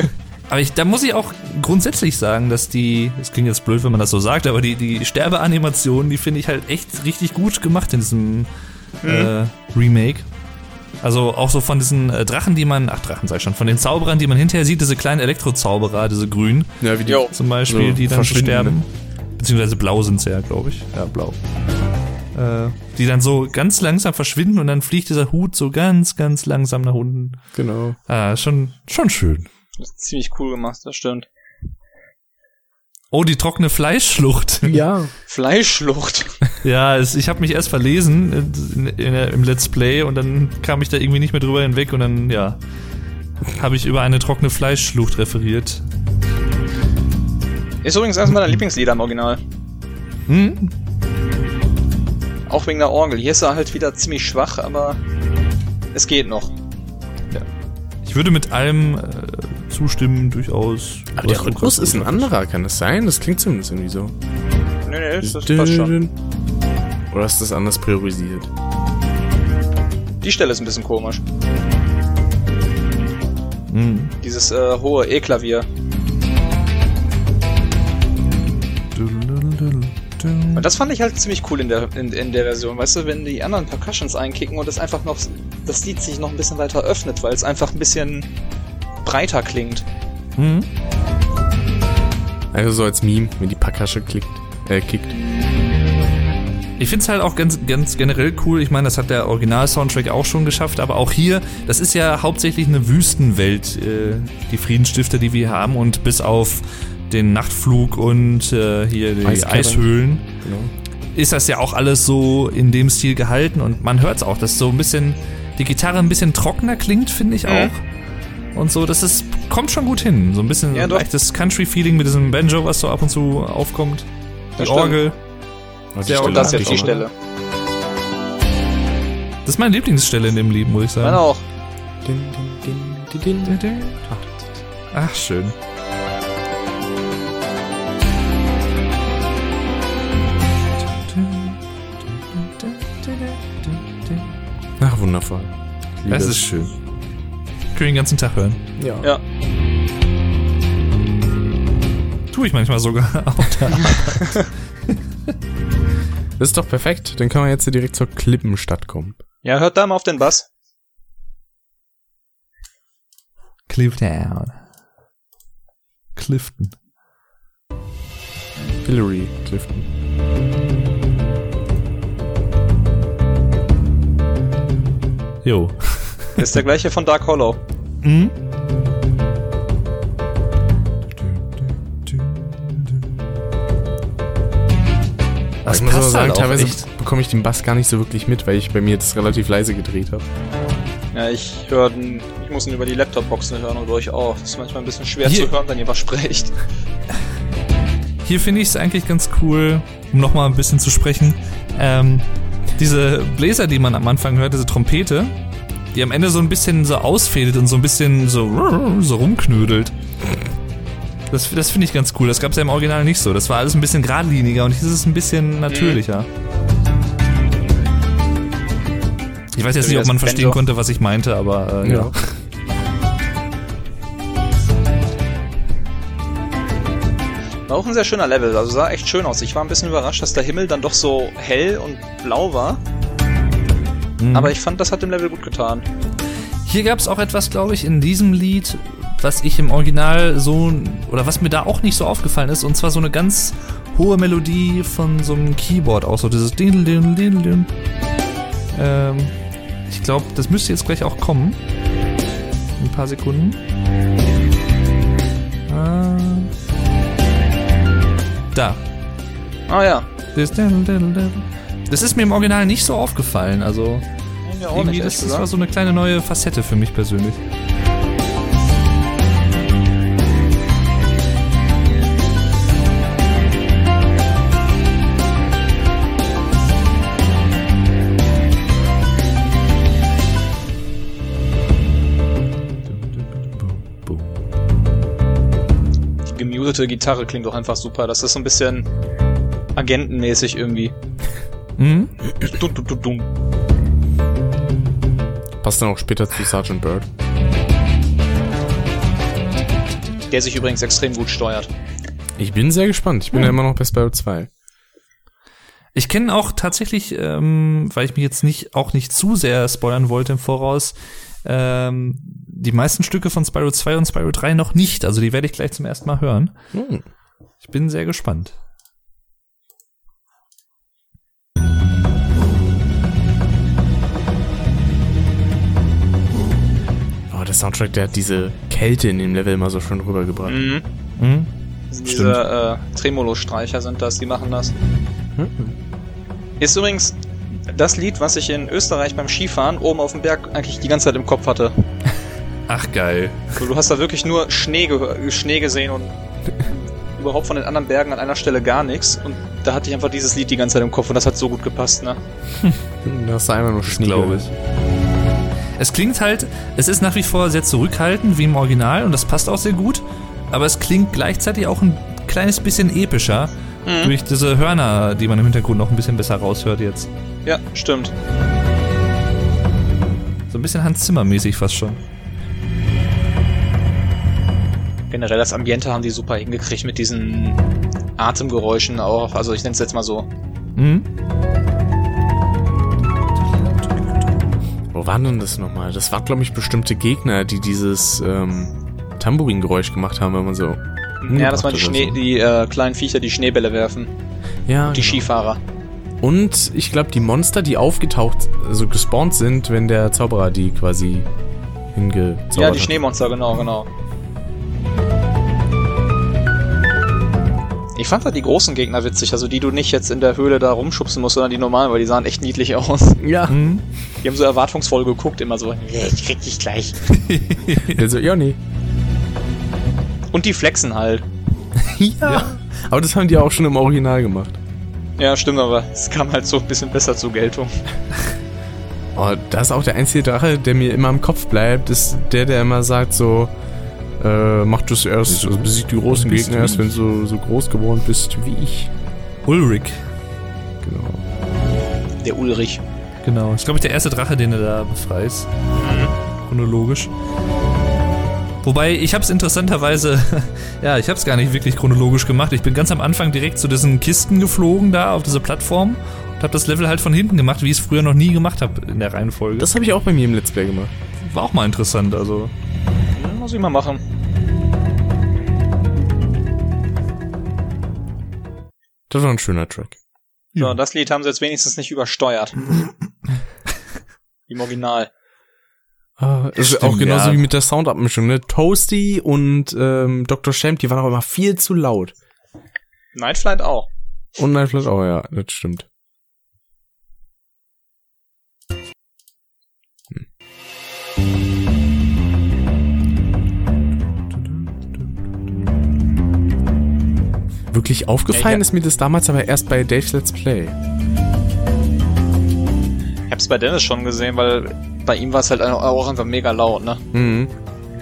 Aber ich, da muss ich auch grundsätzlich sagen, dass die, es klingt jetzt blöd, wenn man das so sagt, aber die, die Sterbeanimationen, die finde ich halt echt richtig gut gemacht in diesem äh, Remake. Also auch so von diesen äh, Drachen, die man, ach Drachen sag ich schon, von den Zauberern, die man hinterher sieht, diese kleinen Elektrozauberer, diese grünen Ja, wie die. Jo. zum Beispiel, So die dann sterben. Beziehungsweise blau sind sie ja, glaube ich. Ja, blau. Äh, die dann so ganz langsam verschwinden und dann fliegt dieser Hut so ganz, ganz langsam nach unten. Genau. Ah, schon, schon schön. Das ist ziemlich cool gemacht, das stimmt. Oh, die trockene Fleischschlucht. Ja. Fleischschlucht. Ja, es, ich habe mich erst verlesen in, in, im Let's Play und dann kam ich da irgendwie nicht mehr drüber hinweg und dann, ja, habe ich über eine trockene Fleischschlucht referiert. Ist übrigens eines meiner Lieblingslieder im Original. Hm? Auch wegen der Orgel. Hier ist er halt wieder ziemlich schwach, aber es geht noch. Ich würde mit allem äh, zustimmen, durchaus. Aber der Rhythmus ist ein anderer, kann das sein? Das klingt zumindest irgendwie so. Nee, nee, das, das passt schon. Oder ist das anders priorisiert? Die Stelle ist ein bisschen komisch. Hm. Dieses äh, hohe E-Klavier. Und das fand ich halt ziemlich cool in der, in, in der Version. Weißt du, wenn die anderen Percussions einkicken und es einfach noch, das Lied sich noch ein bisschen weiter öffnet, weil es einfach ein bisschen breiter klingt. Hm? Also so als Meme, wenn die Pakasche klickt, äh, kickt. Ich finde es halt auch ganz, ganz generell cool. Ich meine, das hat der Original-Soundtrack auch schon geschafft, aber auch hier, das ist ja hauptsächlich eine Wüstenwelt, äh, die Friedensstifter, die wir haben. Und bis auf den Nachtflug und äh, hier die Eiskerne. Eishöhlen Genau. ist das ja auch alles so in dem Stil gehalten und man hört es auch, dass so ein bisschen die Gitarre ein bisschen trockener klingt, finde ich Mhm. Auch. Und so, das ist, kommt schon gut hin. So ein bisschen Ja, leichtes Country-Feeling mit diesem Banjo, was so ab und zu aufkommt. Die Das. Orgel. Und Sehr Und das ist Ja, jetzt die. Stelle. Das ist meine Lieblingsstelle in dem Lied, muss ich Meine sagen. auch. Din, din, din, din, din. Ach, schön. Ach, wundervoll. Das ist schön. Können den ganzen Tag hören. Ja. Ja. Tue ich manchmal sogar. Auf der Arbeit. Das ist doch perfekt. Dann können wir jetzt hier direkt zur Klippenstadt kommen. Ja, hört da mal auf den Bass. Clifton. Clifton. Hillary Clifton. Jo. Das ist der gleiche von Dark Hollow. Mhm. Aber ich muss aber sagen, teilweise bekomme ich den Bass gar nicht so wirklich mit, weil ich bei mir das relativ leise gedreht habe. Ja, ich höre den, ich muss ihn über die Laptop-Boxen hören und euch auch. Das ist manchmal ein bisschen schwer Hier- zu hören, wenn ihr was sprecht. Hier finde ich es eigentlich ganz cool, um nochmal ein bisschen zu sprechen. Ähm, diese Bläser, die man am Anfang hört, diese Trompete, die am Ende so ein bisschen so ausfädelt und so ein bisschen so, so rumknödelt. Das, das finde ich ganz cool. Das gab es ja im Original nicht so. Das war alles ein bisschen geradliniger und hier ist es ein bisschen natürlicher. Ich weiß jetzt nicht, ob man verstehen konnte, was ich meinte, aber äh, ja. War auch ein sehr schöner Level, also sah echt schön aus. Ich war ein bisschen überrascht, dass der Himmel dann doch so hell und blau war. Mhm. Aber ich fand, das hat dem Level gut getan. Hier gab es auch etwas, glaube ich, in diesem Lied, was ich im Original so, oder was mir da auch nicht so aufgefallen ist, und zwar so eine ganz hohe Melodie von so einem Keyboard auch, so dieses Dindel, Dindel, Dindel, Dindel. Ähm, ich glaube, das müsste jetzt gleich auch kommen. In ein paar Sekunden. Ah. Da. Ah ja. Das. Das ist mir im Original nicht so aufgefallen, also Ja, irgendwie, das, das war so eine kleine neue Facette für mich persönlich. Die gemutete Gitarre klingt doch einfach super. Das ist so ein bisschen agentenmäßig irgendwie. Mhm. Dun, dun, dun, dun. Passt dann auch später zu Sergeant Bird. Der sich übrigens extrem gut steuert. Ich bin sehr gespannt. Ich bin ja immer noch bei Spyro 2. Ich kenne auch tatsächlich, ähm, weil ich mich jetzt nicht auch nicht zu sehr spoilern wollte im Voraus, ähm, die meisten Stücke von Spyro 2 und Spyro 3 noch nicht. Also die werde ich gleich zum ersten Mal hören. Hm. Ich bin sehr gespannt. Der Soundtrack, der hat diese Kälte in dem Level immer so schön rübergebracht. Mhm. Mhm. Diese äh, Tremolo-Streicher sind das, die machen das. Hm. Ist übrigens das Lied, was ich in Österreich beim Skifahren oben auf dem Berg eigentlich die ganze Zeit im Kopf hatte. Ach geil. So, du hast da wirklich nur Schnee, gehör- Schnee gesehen und überhaupt von den anderen Bergen an einer Stelle gar nichts. Und da hatte ich einfach dieses Lied die ganze Zeit im Kopf und das hat so gut gepasst, ne? Da hast du einfach nur Schnee. glaube ich. Es klingt halt, es ist nach wie vor sehr zurückhaltend wie im Original und das passt auch sehr gut, aber es klingt gleichzeitig auch ein kleines bisschen epischer Mhm. durch diese Hörner, die man im Hintergrund noch ein bisschen besser raushört jetzt. Ja, stimmt. So ein bisschen Hans Zimmer mäßig fast schon. Generell das Ambiente haben die super hingekriegt mit diesen Atemgeräuschen auch. Also ich nenne es jetzt mal so. Mhm. Wo waren denn das nochmal? Das waren, glaube ich, bestimmte Gegner, die dieses ähm, Tambourin-Geräusch gemacht haben, wenn man so. Ja, das waren die, Schnee, so. die äh, kleinen Viecher, die Schneebälle werfen. Ja, Die genau. Skifahrer. Und ich glaube, die Monster, die aufgetaucht, also gespawnt sind, wenn der Zauberer die quasi hingezaubert Ja, die hat. Schneemonster, genau, genau. Ich fand halt die großen Gegner witzig, also die du nicht jetzt in der Höhle da rumschubsen musst, sondern die normalen, weil die sahen echt niedlich aus. Ja. Mhm. Die haben so erwartungsvoll geguckt, immer so, "Ja, ich krieg dich gleich. Also, ja, nee. Und die flexen halt. Ja. Aber das haben die auch schon im Original gemacht. Ja, stimmt, aber es kam halt so ein bisschen besser zur Geltung. Oh, das ist auch der einzige Drache, der mir immer im Kopf bleibt, ist der, der immer sagt so, äh, mach das erst, also besieg die großen Gegner erst, wenn du so, so groß geworden bist wie ich. Ulrich. Genau. Der Ulrich. Genau. Ist, glaube ich, der erste Drache, den du da befreist. Chronologisch. Wobei, ich habe es interessanterweise, ja, ich habe es gar nicht wirklich chronologisch gemacht. Ich bin ganz am Anfang direkt zu diesen Kisten geflogen da auf diese Plattform und habe das Level halt von hinten gemacht, wie ich es früher noch nie gemacht habe in der Reihenfolge. Das habe ich auch bei mir im Let's Play gemacht. war auch mal interessant, also. Muss ich mal machen. Das war ein schöner Track. So, das Lied haben sie jetzt wenigstens nicht übersteuert. Im Original. Ah, ist Stimmt, auch genauso ja. wie mit der Soundabmischung, ne? Toasty und ähm, Dr. Shamp, die waren auch immer viel zu laut. Nightflight auch. Und Night Flight auch, ja, das stimmt. Wirklich aufgefallen Ja, ja. ist mir das damals aber erst bei Dave's Let's Play. Ich hab's bei Dennis schon gesehen, weil bei ihm war es halt auch einfach mega laut, ne? Mhm.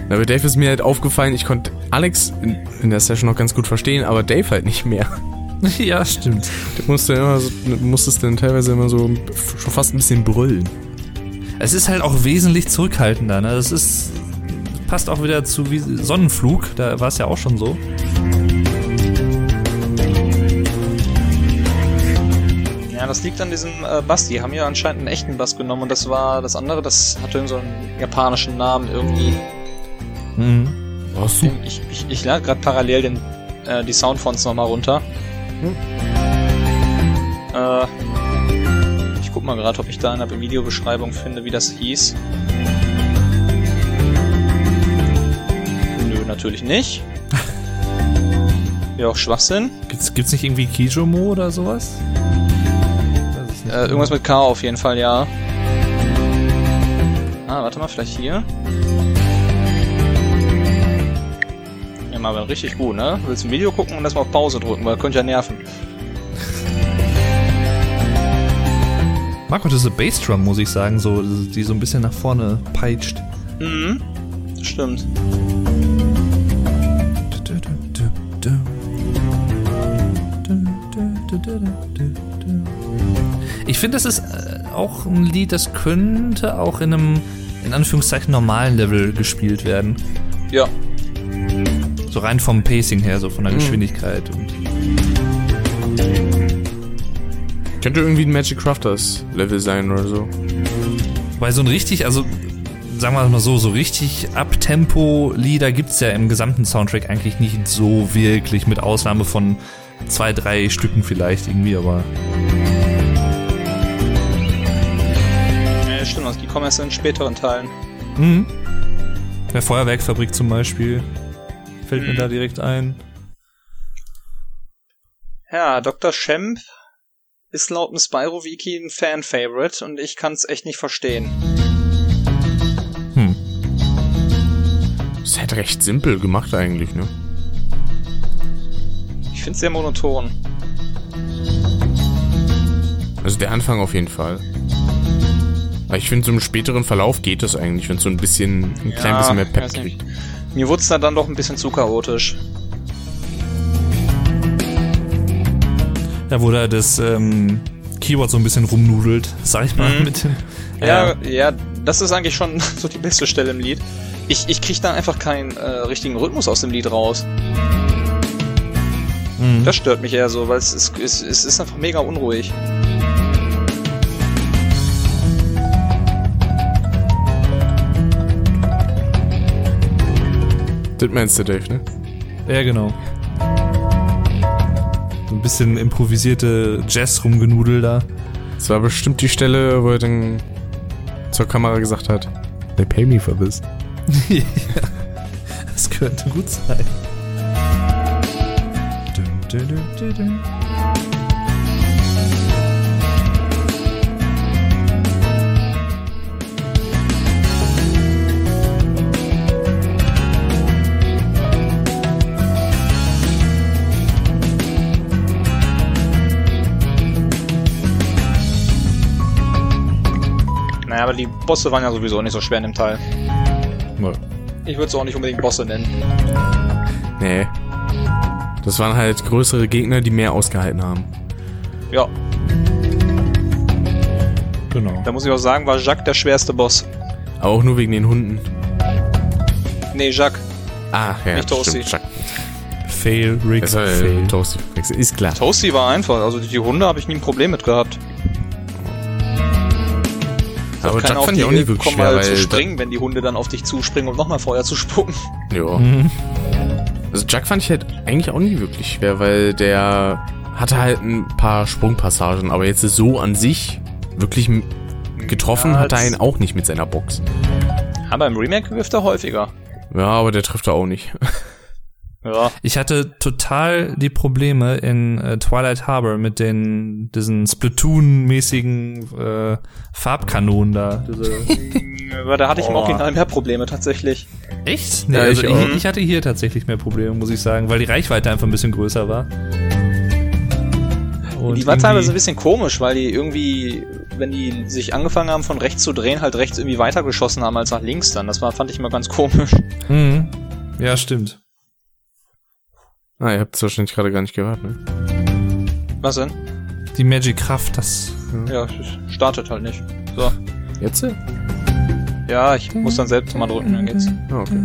Na, bei Dave ist mir halt aufgefallen, ich konnte Alex in, in der Session noch ganz gut verstehen, aber Dave halt nicht mehr. ja, stimmt. Der musste immer so, musstest dann teilweise immer so schon fast ein bisschen brüllen. Es ist halt auch wesentlich zurückhaltender, ne? Das ist. Passt auch wieder zu wie Sonnenflug, da war es ja auch schon so. Das liegt an diesem äh, Bass. Die haben ja anscheinend einen echten Bass genommen und das war das andere, das hatte so einen japanischen Namen irgendwie. Mhm. Ach so. Ich, ich, ich lade gerade parallel den, äh, die Soundfonts nochmal runter. Hm. Äh, ich guck mal gerade, ob ich da in der Videobeschreibung finde, wie das hieß. Nö, natürlich nicht. Ja, auch Schwachsinn. Gibt's, gibt's nicht irgendwie Kijomo oder sowas? Äh, irgendwas mit K auf jeden Fall, ja. Ah, warte mal, vielleicht hier. Ja, mal richtig gut, ne? Willst ein Video gucken und erstmal auf Pause drücken, weil könnte ja nerven. auch diese Bassdrum, muss ich sagen, so, die so ein bisschen nach vorne peitscht. Mhm. Das stimmt. Ich finde, das ist äh, auch ein Lied, das könnte auch in einem, in Anführungszeichen, normalen Level gespielt werden. Ja. So rein vom Pacing her, so von der Mhm. Geschwindigkeit. Und Könnte irgendwie ein Magic Crafters Level sein oder so. Weil so ein richtig, also sagen wir mal so, so richtig Abtempo-Lieder gibt's ja im gesamten Soundtrack eigentlich nicht so wirklich, mit Ausnahme von zwei, drei Stücken vielleicht irgendwie, aber die kommen erst in späteren Teilen. mhm. der Feuerwerkfabrik zum Beispiel fällt mir Mhm. da direkt ein. Ja, Dr. Shemp ist laut dem Spyro-Wiki ein Fan-Favorite und ich kann's echt nicht verstehen. Hm. Ist halt recht simpel gemacht eigentlich, ne? Ich find's sehr monoton. Also der Anfang auf jeden Fall. Aber ich finde, so im späteren Verlauf geht das eigentlich, wenn es so ein bisschen, ein klein Ja, bisschen mehr Pep kriegt. Mir wurd's da dann doch ein bisschen zu chaotisch. Da wo da das ähm, Keyword so ein bisschen rumnudelt, sag ich mal, Mhm. mit dem. Ja, ja, das ist eigentlich schon so die beste Stelle im Lied. Ich, ich krieg da einfach keinen äh, richtigen Rhythmus aus dem Lied raus. Mhm. Das stört mich eher so, weil es ist, es, es ist einfach mega unruhig. Das meinst du, Dave, ne? Ja, genau. So ein bisschen improvisierte Jazz-Rumgenudel da. Das war bestimmt die Stelle, wo er dann zur Kamera gesagt hat, they pay me for this. ja, das könnte gut sein. Dum, Du, du, aber die Bosse waren ja sowieso nicht so schwer in dem Teil. Ich würde es auch nicht unbedingt Bosse nennen. Nee. Das waren halt größere Gegner, die mehr ausgehalten haben. Ja, Genau. da muss ich auch sagen, war Jacques der schwerste Boss. Aber auch nur wegen den Hunden. Nee, Jacques. Ah, ja, Nicht Toasty. stimmt. Fail, Rick, Das war fail. äh, Toasty. Ist klar. Toasty war einfach, also die Hunde habe ich nie ein Problem mit gehabt. Aber Jack fand ich auch nie wirklich schwer, mal weil... zu springen, wenn die Hunde dann auf dich zuspringen, um nochmal Feuer zu spucken. Ja. Mhm. Also Jack fand ich halt eigentlich auch nie wirklich schwer, weil der hatte halt ein paar Sprungpassagen, aber jetzt ist so an sich wirklich getroffen Ja, hat er ihn auch nicht mit seiner Box. Aber im Remake wirft er häufiger. Ja, aber der trifft er auch nicht. Ja. Ich hatte total die Probleme in äh, Twilight Harbor mit den diesen Splatoon-mäßigen äh, Farbkanonen da. Diese Aber da hatte ich im. Original mehr Probleme tatsächlich. Echt? Nee, Ja, also ich ich, ich, hatte hier tatsächlich mehr Probleme, muss ich sagen, weil die Reichweite einfach ein bisschen größer war. Und die war teilweise ein bisschen komisch, weil die irgendwie, wenn die sich angefangen haben von rechts zu drehen, halt rechts irgendwie weiter geschossen haben als nach links dann. Das war, fand ich immer ganz komisch. Mhm. Ja, stimmt. Ah, ihr habt es wahrscheinlich gerade gar nicht gehört, ne? Was denn? Die Magic Kraft, das. Ja, es startet halt nicht. So. Jetzt? Ja, ich muss dann selbst mal drücken, dann geht's. Ah, okay.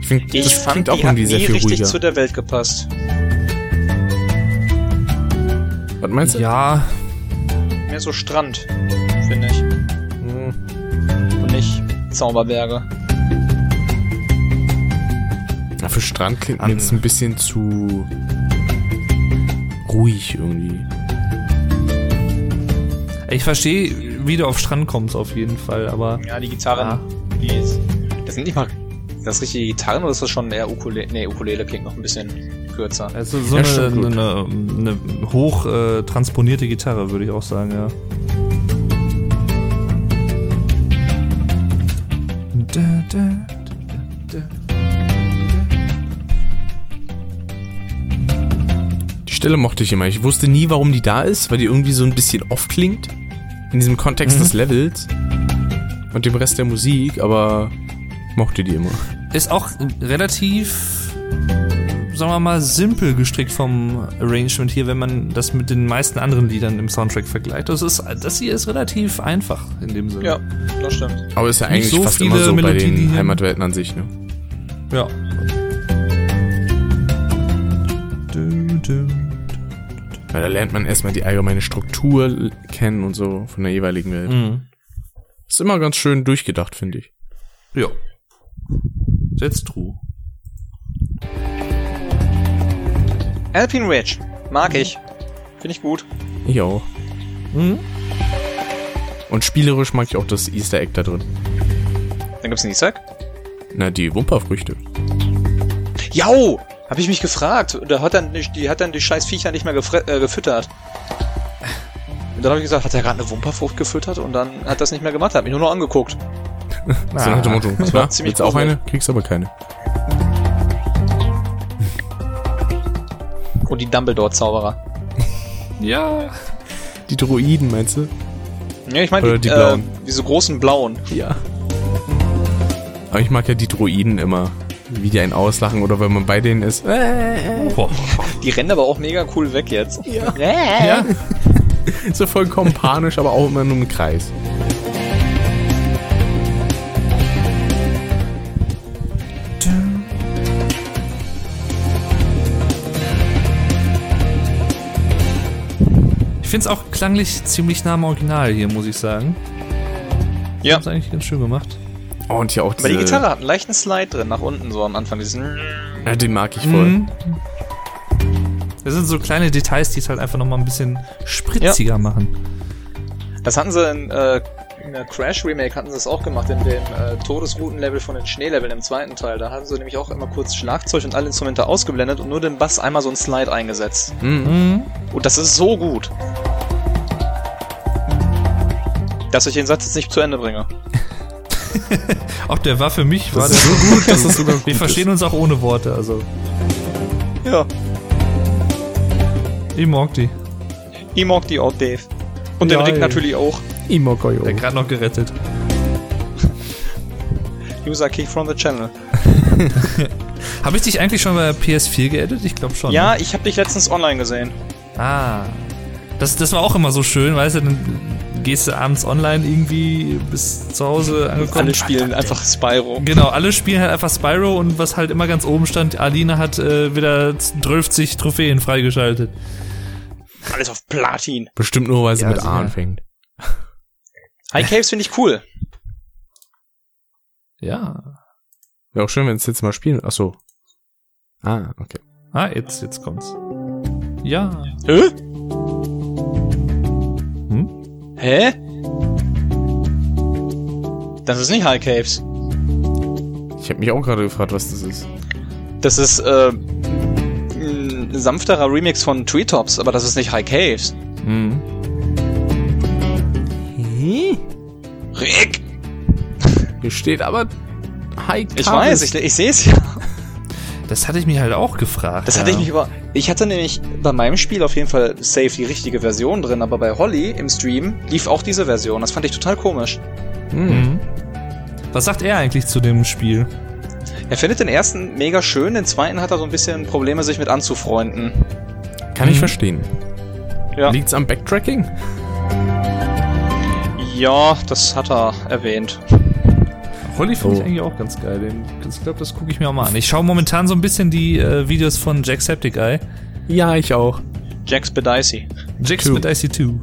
Ich finde, Ich das fand, klingt die auch irgendwie sehr viel richtig ruhiger. zu der Welt gepasst. Was meinst du? Ja, Mehr so Strand, finde ich. Hm. Und nicht Zauberberge. Für Strand klingt mir jetzt ein bisschen zu ruhig irgendwie. ich verstehe, wie du auf Strand kommst auf jeden Fall, aber Ja, die Gitarren, Ja. die ist, das sind nicht mal das richtige Gitarren oder ist das schon eher Ukulele? Nee, Ukulele klingt noch ein bisschen kürzer. also so Ja, eine, eine, eine hoch äh, transponierte Gitarre, würde ich auch sagen, ja. Stelle mochte ich immer. Ich wusste nie, warum die da ist, weil die irgendwie so ein bisschen off klingt. In diesem Kontext Mhm. des Levels. Und dem Rest der Musik, aber ich mochte die immer. Ist auch relativ, sagen wir mal, simpel gestrickt vom Arrangement hier, wenn man das mit den meisten anderen Liedern im Soundtrack vergleicht. Das, ist, das hier ist relativ einfach in dem Sinne. Ja, das stimmt. Aber ist ja Nicht eigentlich so fast immer so bei den. Heimatwelten an sich, ne? Ja. Du, du. Weil da lernt man erstmal die allgemeine Struktur kennen und so von der jeweiligen Welt. Mhm. Ist immer ganz schön durchgedacht, finde ich. Ja. That's true. Alpine Ridge. Mag ich. Finde ich gut. Ich auch. Mhm. Und spielerisch mag ich auch das Easter Egg da drin. Dann gibt's einen Easter Egg. Na, die Wumperfrüchte. Jau! Hab ich mich gefragt. Da hat dann, die hat dann die scheiß Viecher nicht mehr äh, gefüttert. Und dann habe ich gesagt, hat er gerade eine Wumperfrucht gefüttert? Und dann hat das nicht mehr gemacht. Hat mich nur noch angeguckt. So nach dem Motto, das war ziemlich willst du auch eine? Kriegst aber keine. Und die Dumbledore-Zauberer. Ja. Die Droiden, meinst du? Ja, ich meine, die, die äh, blauen. diese großen blauen. Ja. Aber ich mag ja die Droiden immer. Wie die einen auslachen oder wenn man bei denen ist. Boah. Die rennen aber auch mega cool weg jetzt. Ja. Ja. So vollkommen panisch, aber auch immer nur im Kreis. Ich finde es auch klanglich ziemlich nah am Original hier, muss ich sagen. Ja. Ist eigentlich ganz schön gemacht. Oh, und hier auch Aber diese... die Gitarre hat einen leichten Slide drin, nach unten so am Anfang. Diesen Ja, den mag ich voll. Mhm. Das sind so kleine Details, die es halt einfach nochmal ein bisschen spritziger machen. Das hatten sie in, äh, in der Crash Remake hatten sie das auch gemacht, in dem äh, Todesroutenlevel von den Schneeleveln im zweiten Teil. Da haben sie nämlich auch immer kurz Schlagzeug und alle Instrumente ausgeblendet und nur den Bass einmal so ein Slide eingesetzt. Mhm. Und das ist so gut. Dass ich den Satz jetzt nicht zu Ende bringe. Auch der war für mich, war Das der ist so gut, dass das sogar gut Wir verstehen uns auch ohne Worte, also. Ja. Ich mag die. Ich mag die auch, Dave. Und Ja, den Rick ey. natürlich auch. Imokoyo. Der gerade noch gerettet. User Kick from the Channel. Habe ich dich eigentlich schon bei PS4 geedit? Ich glaube schon. Ja, ne? ich habe dich letztens online gesehen. Ah. Das, das war auch immer so schön, weißt du, dann gehst du abends online irgendwie bis zu Hause angekommen. Alle spielen einfach Spyro. Genau, alle spielen halt einfach Spyro und was halt immer ganz oben stand, Aline hat äh, wieder 12 Trophäen freigeschaltet. Alles auf Platin. Bestimmt nur, weil sie Ja, mit. A anfängt. High Caves finde ich cool. Ja. Wäre auch schön, wenn es jetzt mal spielen. Ach so. Ah, okay. Ah, jetzt, jetzt kommt's. Ja. Hä? Hm? Hä? Das ist nicht High Caves. Ich habe mich auch gerade gefragt, was das ist. Das ist äh, ein sanfterer Remix von Treetops, aber das ist nicht High Caves. Mhm. Rick! Hier steht aber High Ich weiß, ich, ich sehe es ja. Das hatte ich mich halt auch gefragt. Das ja. hatte ich mich über. Ich hatte nämlich bei meinem Spiel auf jeden Fall safe die richtige Version drin, aber bei Holly im Stream lief auch diese Version. Das fand ich total komisch. Hm. Mhm. Was sagt er eigentlich zu dem Spiel? Er findet den ersten mega schön, den zweiten hat er so ein bisschen Probleme, sich mit anzufreunden. Kann ich Mhm. verstehen. Ja. Liegt's am Backtracking? Ja, das hat er erwähnt. Holly finde ich Oh. eigentlich auch ganz geil. Den, ich glaube, das gucke ich mir auch mal an. Ich schaue momentan so ein bisschen die äh, Videos von Jacksepticeye. Ja, ich auch. Jax Bedicey. Jax mit IC2.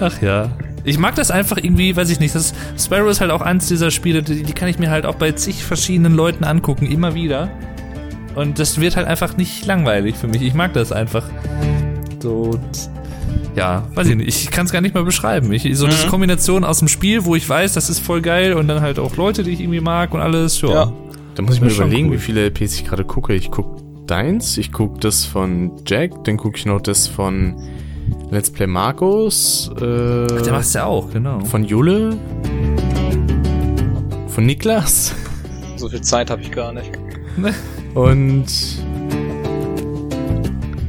Ach ja. Ich mag das einfach irgendwie, weiß ich nicht. Das Sparrow ist halt auch eins dieser Spiele, die, die kann ich mir halt auch bei zig verschiedenen Leuten angucken, immer wieder. Und das wird halt einfach nicht langweilig für mich. Ich mag das einfach. So, ja, weiß ich nicht. Ich kann es gar nicht mal beschreiben. Ich, so diese Mhm. Kombination aus dem Spiel, wo ich weiß, das ist voll geil und dann halt auch Leute, die ich irgendwie mag und alles. Ja. Ja. Da muss ich mir überlegen, cool. wie viele LPs ich gerade gucke. Ich gucke deins, ich gucke das von Jack, dann gucke ich noch das von Let's Play Markus, äh, Der macht's ja auch, genau. von Jule, von Niklas So viel Zeit habe ich gar nicht. und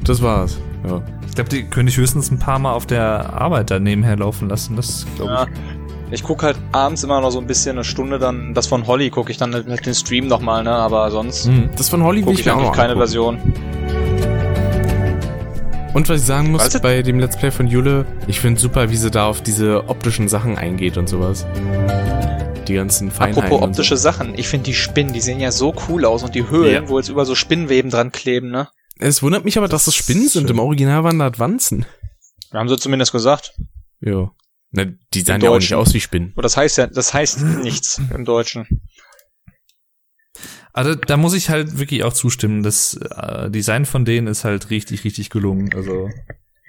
das war's. Ja. Ich glaube, die könnte ich höchstens ein paar Mal auf der Arbeit da nebenher laufen lassen. Das glaube Ja. ich. Ich gucke halt abends immer noch so ein bisschen eine Stunde dann, das von Holly gucke ich dann mit den Stream nochmal, ne? Aber sonst Hm. Das von Holly gucke ich ich eigentlich noch keine angucken. Version. Und was ich sagen muss, Weißt du- bei dem Let's Play von Jule, ich finde super, wie sie da auf diese optischen Sachen eingeht und sowas. Die ganzen Feinheiten. Apropos und optische Sachen, ich finde die Spinnen, die sehen ja so cool aus und die Höhlen, Ja. wo jetzt über so Spinnenweben dran kleben, ne? Es wundert mich aber, dass das Spinnen sind. Im Original waren das Wanzen. Haben sie zumindest gesagt. Ja. Na, die sahen ja auch nicht aus wie Spinnen. Aber das heißt ja, das heißt nichts im Deutschen. Also da muss ich halt wirklich auch zustimmen. Das äh, Design von denen ist halt richtig, richtig gelungen. Also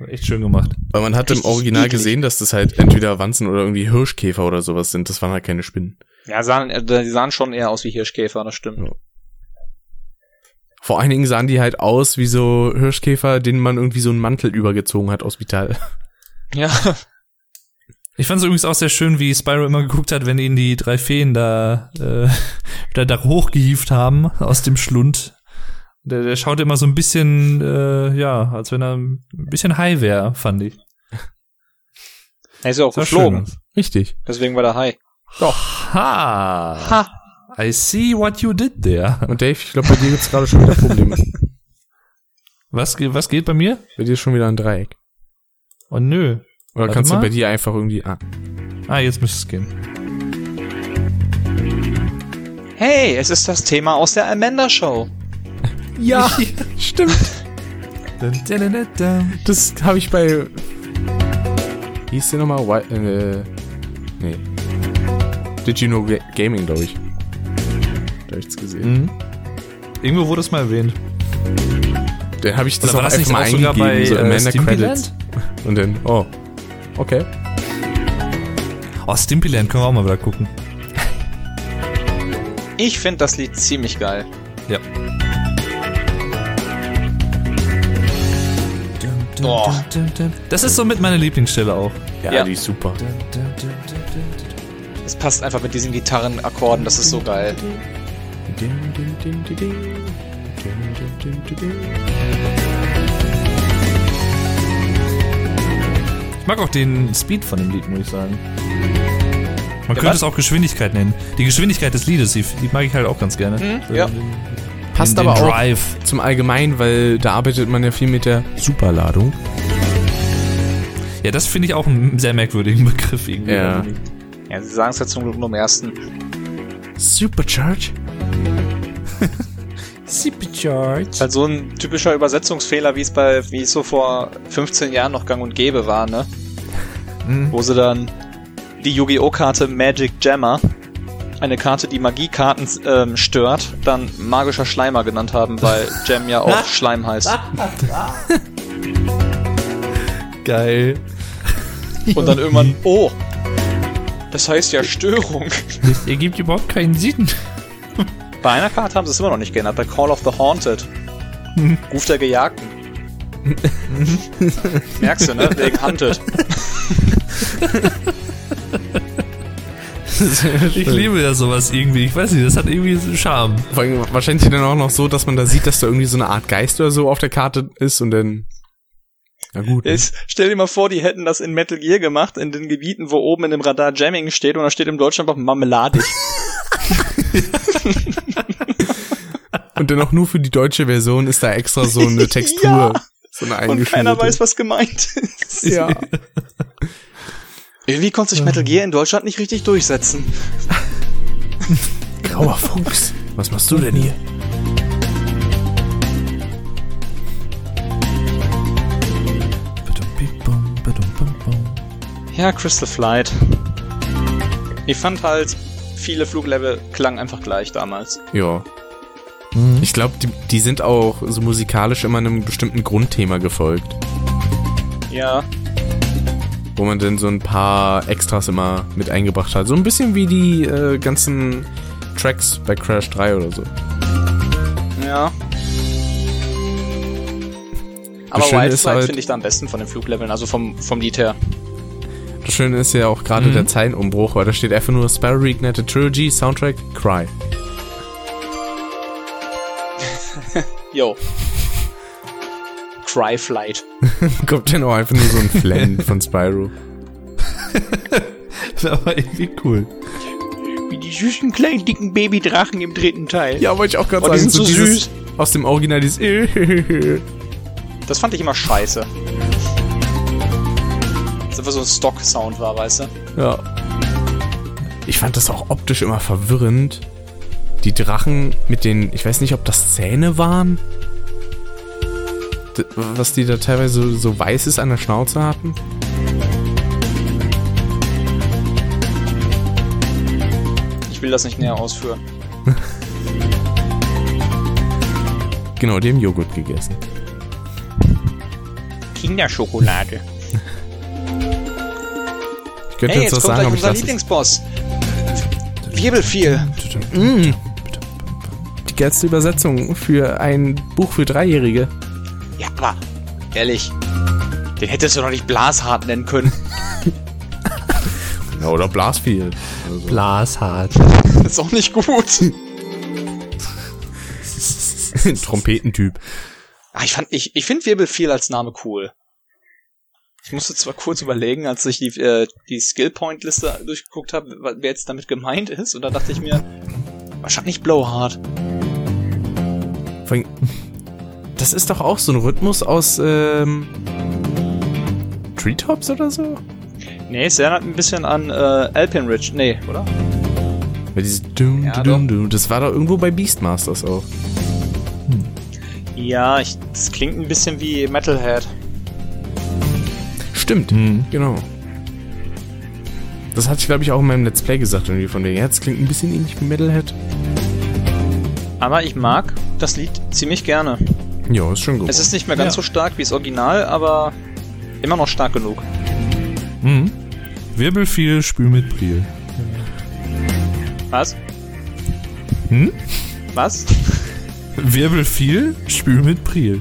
echt schön gemacht. Weil man hat im Original eklig. gesehen, dass das halt entweder Wanzen oder irgendwie Hirschkäfer oder sowas sind. Das waren halt keine Spinnen. Ja, sahen, äh, die sahen schon eher aus wie Hirschkäfer, das stimmt. Ja. Vor allen Dingen sahen die halt aus wie so Hirschkäfer, denen man irgendwie so einen Mantel übergezogen hat aus Metall. Ja, Ich fand es übrigens auch sehr schön, wie Spyro immer geguckt hat, wenn ihn die drei Feen da äh, da hochgehieft haben aus dem Schlund. Der, der schaut immer so ein bisschen, äh, ja, als wenn er ein bisschen high wäre, fand ich. er ist ja auch geflogen. aus. Richtig. Deswegen war der High. Ha! Ha! I see what you did there. Und Dave, ich glaube, bei dir gibt's gerade schon wieder Probleme. Was, was geht bei mir? bei dir ist schon wieder ein Dreieck. Oh nö. Oder Warte kannst mal. du bei dir einfach irgendwie. Ah. Ah, jetzt müsste es gehen. Hey, es ist das Thema aus der Amanda Show. Ja, stimmt. Das habe ich bei. Wie hieß der nochmal? Äh, nee. Did you know Ga Gaming, glaube ich. Ich's gesehen. Mhm. Irgendwo wurde es mal erwähnt. Dann habe ich das Oder auch das einfach mal eingegeben, bei so äh, Amanda Stimpyland? Credits. Und dann, oh. okay. Oh, Stimpyland können wir auch mal wieder gucken. Ich finde das Lied ziemlich geil. Ja. Oh. Das ist somit meine Lieblingsstelle auch. Ja, Ja. die ist super. Es passt einfach mit diesen Gitarrenakkorden, das ist so geil. Ich mag auch den Speed von dem Lied, muss ich sagen. Man könnte was? es auch Geschwindigkeit nennen. Die Geschwindigkeit des Liedes, die, die mag ich halt auch ganz gerne. Mhm, ja. Den, Passt den aber auch Drive. zum Allgemeinen, weil da arbeitet man ja viel mit der Superladung. Ja, das finde ich auch einen sehr merkwürdigen Begriff irgendwie. Ja. Ja, sie sagen es ja zum Glück nur im ersten. Supercharge? Supercharge. Ist halt so ein typischer Übersetzungsfehler, wie es bei, wie es so vor 15 Jahren noch gang und gäbe war, ne? Mhm. Wo sie dann die Yu-Gi-Oh! Karte Magic Jammer, eine Karte, die Magiekarten ähm, stört, dann magischer Schleimer genannt haben, weil Jam ja auch Schleim heißt. Geil. Und dann irgendwann, oh, das heißt ja Störung. Das ergibt überhaupt keinen Sinn. Bei einer Karte haben sie es immer noch nicht geändert, bei Call of the Haunted. Ruf der Gejagten. Merkst du, ne? Wegen Hunted. Ich liebe ja sowas irgendwie. Ich weiß nicht, das hat irgendwie so Charme. Vor allem wahrscheinlich dann auch noch so, dass man da sieht, dass da irgendwie so eine Art Geist oder so auf der Karte ist und dann. Na gut. ne? Jetzt stell dir mal vor, die hätten das in Metal Gear gemacht, in den Gebieten, wo oben in dem Radar Jamming steht und da steht im Deutschland einfach Marmeladig. Und dann auch nur für die deutsche Version ist da extra so eine Textur. Ja. So eine Und keiner weiß, was gemeint ist. Ja. Irgendwie konnte sich Metal Gear in Deutschland nicht richtig durchsetzen. Grauer Fuchs. Was machst du denn hier? Ja, Crystal Flight. Ich fand halt, viele Fluglevel klangen einfach gleich damals. Ja. Ich glaube, die, die sind auch so musikalisch immer einem bestimmten Grundthema gefolgt. Ja, Wo man dann so ein paar Extras immer mit eingebracht hat. So ein bisschen wie die äh, ganzen Tracks bei Crash 3 oder so. ja. Aber Schöne Wild ist Flight halt- finde ich da am besten von den Flugleveln, also vom, vom Lied her. Das Schöne ist ja auch gerade der Zeilenumbruch, weil da steht einfach nur Sparrow Reignited Trilogy, Soundtrack, Cry. Yo. Cry Flight. Kommt dann auch einfach nur so ein Flan von Spyro. Das war irgendwie cool. Wie die süßen kleinen dicken Babydrachen im dritten Teil. Ja, wollte ich auch gerade Oh, die sagen. sind so dieses, süß. Aus dem Original dieses Das fand ich immer scheiße. Das einfach so ein Stock-Sound war, weißt du? Ja. Ich fand das auch optisch immer verwirrend. Die Drachen mit den, ich weiß nicht, ob das Zähne waren. Was die da teilweise so, so weißes an der Schnauze hatten. Ich will das nicht näher ausführen. Genau, die haben Joghurt gegessen. Kinderschokolade. Ich könnte Hey, jetzt jetzt was kommt sagen, aber ich es. Lieblingsboss. Wirbelfiel. Die geilste Übersetzung für ein Buch für Dreijährige. Ja, aber ehrlich, den hättest du doch nicht Blashart nennen können. Ja, oder Blasfield. Also. Blashart. Das ist auch nicht gut. Trompetentyp. Ah, ich fand, ich, ich finde Wirbelfiel als Name cool. Ich musste zwar kurz überlegen, als ich die, äh, die Skill-Point-Liste durchgeguckt habe, wer jetzt damit gemeint ist, und da dachte ich mir, wahrscheinlich Blowhard. Vor allem, Das ist doch auch so ein Rhythmus aus ähm, Treetops oder so? Nee, es erinnert ein bisschen an äh, Alpine Ridge. Nee, oder? Weil dieses Dum, Ja, Dum, Dum, das war doch irgendwo bei Beastmasters auch. Ja, ich, das klingt ein bisschen wie Metalhead. Stimmt, Mhm. genau. Das hatte ich, glaube ich, auch in meinem Let's Play gesagt, irgendwie von wegen. Ja, das klingt ein bisschen ähnlich wie Metalhead. Aber ich mag das Lied ziemlich gerne. Ja, ist schon gut. Es ist nicht mehr ganz Ja. so stark wie das Original, aber immer noch stark genug. Mhm. Wirbel viel, spül mit Priel. Was? Hm? Was? Wirbel viel, spül mit Priel.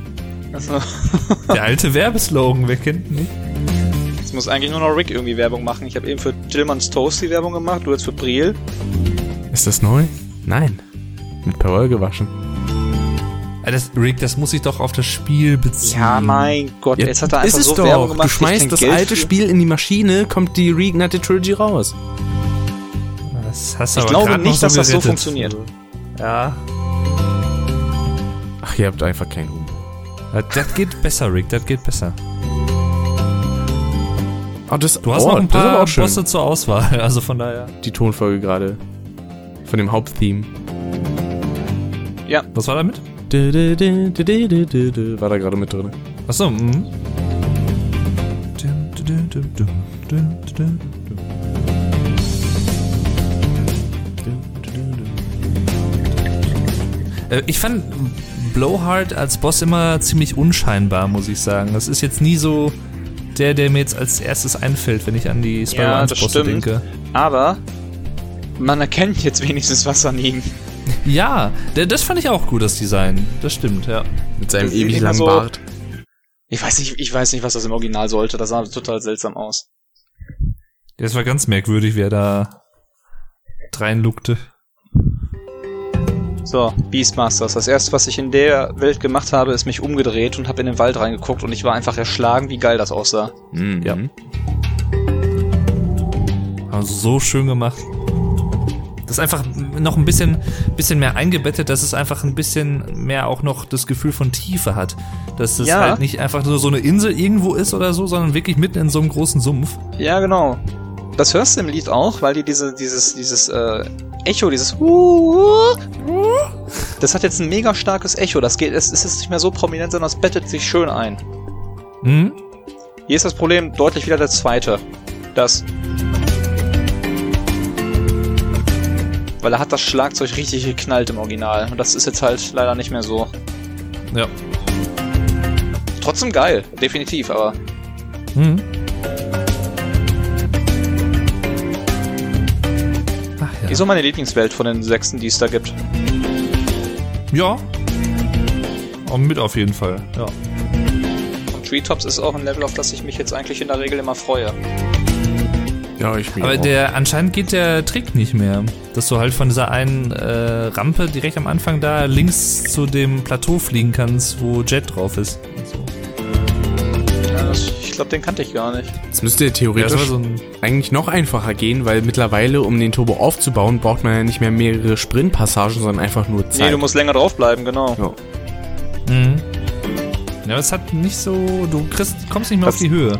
Also, Der alte Werbeslogan, wer kennt ihn nicht? jetzt muss eigentlich nur noch Rick irgendwie Werbung machen. Ich habe eben für Tillmanns Toast die Werbung gemacht, du jetzt für Briel. Ist das neu? Nein. Mit Perwoll gewaschen. Das, Rick, das muss sich doch auf das Spiel beziehen. Ja, mein Gott, Ja, jetzt hat er einfach ist es so doch. Werbung gemacht. du schmeißt das Geld alte für. Spiel in die Maschine, kommt die Reignited Trilogy raus. Das hast du Ich aber glaube nicht, dass das so gerettet. funktioniert. Ja. Ach, ihr habt einfach keinen Humor. Das, das geht besser, Rick, das geht besser. Oh, das, Du hast oh, noch ein paar. Bosse zur Auswahl, also von daher. Die Tonfolge gerade. Von dem Haupttheme. Ja, Was war du, du, War da gerade mit drin. Achso, mhm. Äh, Ich fand Blowhard als Boss immer ziemlich unscheinbar, muss ich sagen. Das ist jetzt nie so der, der mir jetzt als erstes einfällt, wenn ich an die Spyro Ja, 1 das Bosse stimmt. denke. aber man erkennt jetzt wenigstens was an ihm. Ja, das fand ich auch gut, das Design. Das stimmt, ja. Mit seinem Das ewig langen so- Bart. Ich weiß nicht, ich weiß nicht, was das im Original sollte. Das sah total seltsam aus. Das war ganz merkwürdig, wie er da reinluckte. So, Beastmasters. Das erste, was ich in der Welt gemacht habe, ist mich umgedreht und habe in den Wald reingeguckt und ich war einfach erschlagen, wie geil das aussah. Mhm. Ja. Also so schön gemacht. Das ist einfach noch ein bisschen, bisschen mehr eingebettet, dass es einfach ein bisschen mehr auch noch das Gefühl von Tiefe hat. Dass es Ja. halt nicht einfach nur so eine Insel irgendwo ist oder so, sondern wirklich mitten in so einem großen Sumpf. Ja, genau. Das hörst du im Lied auch, weil die diese, dieses, dieses äh, Echo, dieses Das hat jetzt ein mega starkes Echo. Das geht, es ist jetzt nicht mehr so prominent, sondern es bettet sich schön ein. Mhm. Hier ist das Problem deutlich wieder der zweite. Das. Weil er hat das Schlagzeug richtig geknallt im Original. Und das ist jetzt halt leider nicht mehr so. Ja. Trotzdem geil, definitiv, aber Mhm. Ach ja. die ist so meine Lieblingswelt von den sechsten, die es da gibt. Ja. Auch mit auf jeden Fall, ja. Und Treetops ist auch ein Level, auf das ich mich jetzt eigentlich in der Regel immer freue. Ja, ich Aber auch. der anscheinend geht der Trick nicht mehr, dass du halt von dieser einen äh, Rampe direkt am Anfang da links zu dem Plateau fliegen kannst, wo Jet drauf ist. Und so. Ja, das, ich glaube, den kannte ich gar nicht. Es müsste Ja, das theoretisch war so ein, eigentlich noch einfacher gehen, weil mittlerweile, um den Turbo aufzubauen, braucht man ja nicht mehr mehrere Sprintpassagen, sondern einfach nur Zeit. Nee, du musst länger draufbleiben, genau. Ja. mhm. Ja, es hat nicht so, du kriegst, kommst nicht mehr Das- auf die Höhe.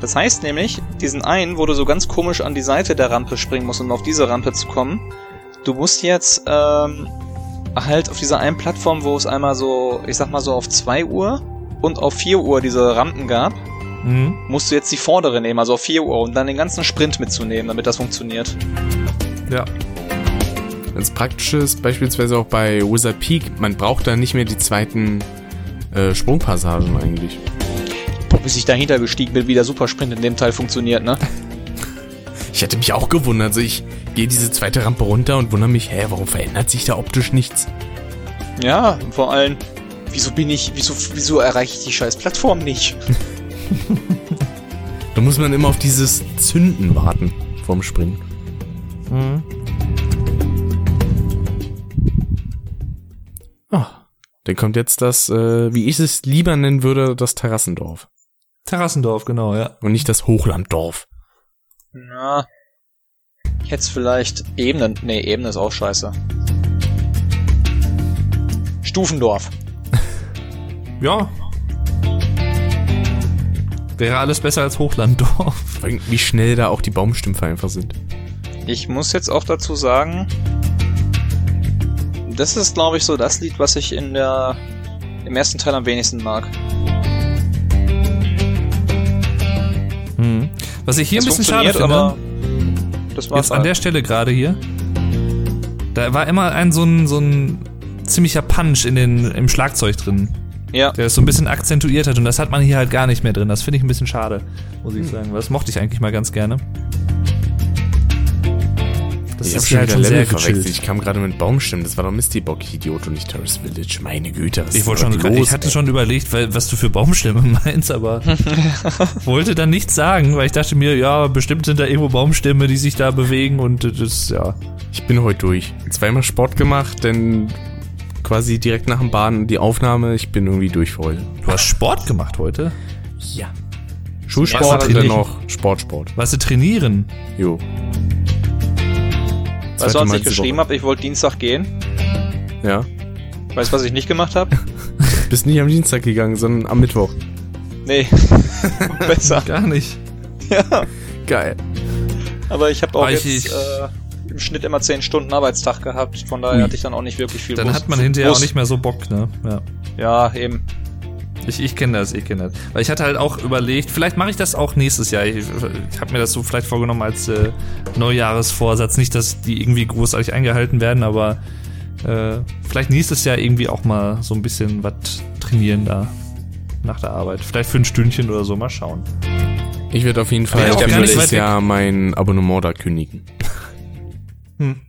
Das heißt nämlich, diesen einen, wo du so ganz komisch an die Seite der Rampe springen musst, um auf diese Rampe zu kommen, du musst jetzt ähm, halt auf dieser einen Plattform, wo es einmal so, ich sag mal so auf 2 Uhr und auf 4 Uhr diese Rampen gab, Mhm. musst du jetzt die vordere nehmen, also auf 4 Uhr und dann den ganzen Sprint mitzunehmen, damit das funktioniert. Ja. Ganz praktisch ist beispielsweise auch bei Wizard Peak, man braucht da nicht mehr die zweiten äh, Sprungpassagen eigentlich. Bis ich dahinter gestiegen bin, wie der Supersprint in dem Teil funktioniert, ne? Ich hätte mich auch gewundert, also ich gehe diese zweite Rampe runter und wundere mich, hä, warum verändert sich da optisch nichts? Ja, und vor allem, wieso bin ich, wieso, wieso erreiche ich die scheiß Plattform nicht? Da muss man immer auf dieses Zünden warten vorm Springen. Mhm. Ah, dann kommt jetzt das, äh, wie ich es lieber nennen würde, das Terrassendorf. Terrassendorf, genau, ja. Und nicht das Hochlanddorf. Na. Ich hätte vielleicht Ebenen. Nee, Ebene ist auch scheiße. Stufendorf. Ja. Wäre alles besser als Hochlanddorf. Vor allem, Wie schnell da auch die Baumstümpfe einfach sind. Ich muss jetzt auch dazu sagen, das ist, glaube ich, so das Lied, was ich in der im ersten Teil am wenigsten mag. Was ich hier Das ein bisschen schade finde, aber das war's jetzt an halt. der Stelle gerade hier, da war immer ein so ein, so ein ziemlicher Punch in den, im Schlagzeug drin. Ja. Der es so ein bisschen akzentuiert hat und das hat man hier halt gar nicht mehr drin. Das finde ich ein bisschen schade, muss ich sagen. Das mochte ich eigentlich mal ganz gerne. Das ich habe ist schon hier halt wieder schon Level sehr verwechselt. Ich kam gerade mit Baumstimmen. Das war doch Misty Bock, Idiot, und nicht Terrace Village. Meine Güte, was Ich ist wollte schon, los, ich hatte ey? schon überlegt, weil, was du für Baumstämme meinst, aber wollte dann nichts sagen, weil ich dachte mir, ja, bestimmt sind da irgendwo Baumstämme, die sich da bewegen und das, ja. Ich bin heute durch. Zweimal Sport gemacht, denn quasi direkt nach dem Bahn die Aufnahme. Ich bin irgendwie durch für heute. Du hast Sport gemacht heute? Ja. Ja, Schulsport aber und dann trainieren. noch Sportsport. Warst du trainieren? Jo. Weißt du, als ich geschrieben habe, ich wollte Dienstag gehen? Ja. Weißt du, was ich nicht gemacht habe? Bist nicht am Dienstag gegangen, sondern am Mittwoch. Nee. Besser. Gar nicht. Ja. Geil. Aber ich habe auch ich- jetzt äh, im Schnitt immer 10 Stunden Arbeitstag gehabt. Von daher Ui. hatte ich dann auch nicht wirklich viel Dann Bus- hat man hinterher Bus. auch nicht mehr so Bock, ne? Ja. Ja, eben. Ich, ich kenne das, ich kenne das. Weil ich hatte halt auch überlegt, vielleicht mache ich das auch nächstes Jahr. Ich, ich habe mir das so vielleicht vorgenommen als äh, Neujahresvorsatz. Nicht, dass die irgendwie großartig eingehalten werden, aber äh, vielleicht nächstes Jahr irgendwie auch mal so ein bisschen was trainieren da nach der Arbeit. Vielleicht für ein Stündchen oder so, mal schauen. Ich werde auf jeden Fall ja, nächstes. Jahr mein Abonnement da kündigen. Hm.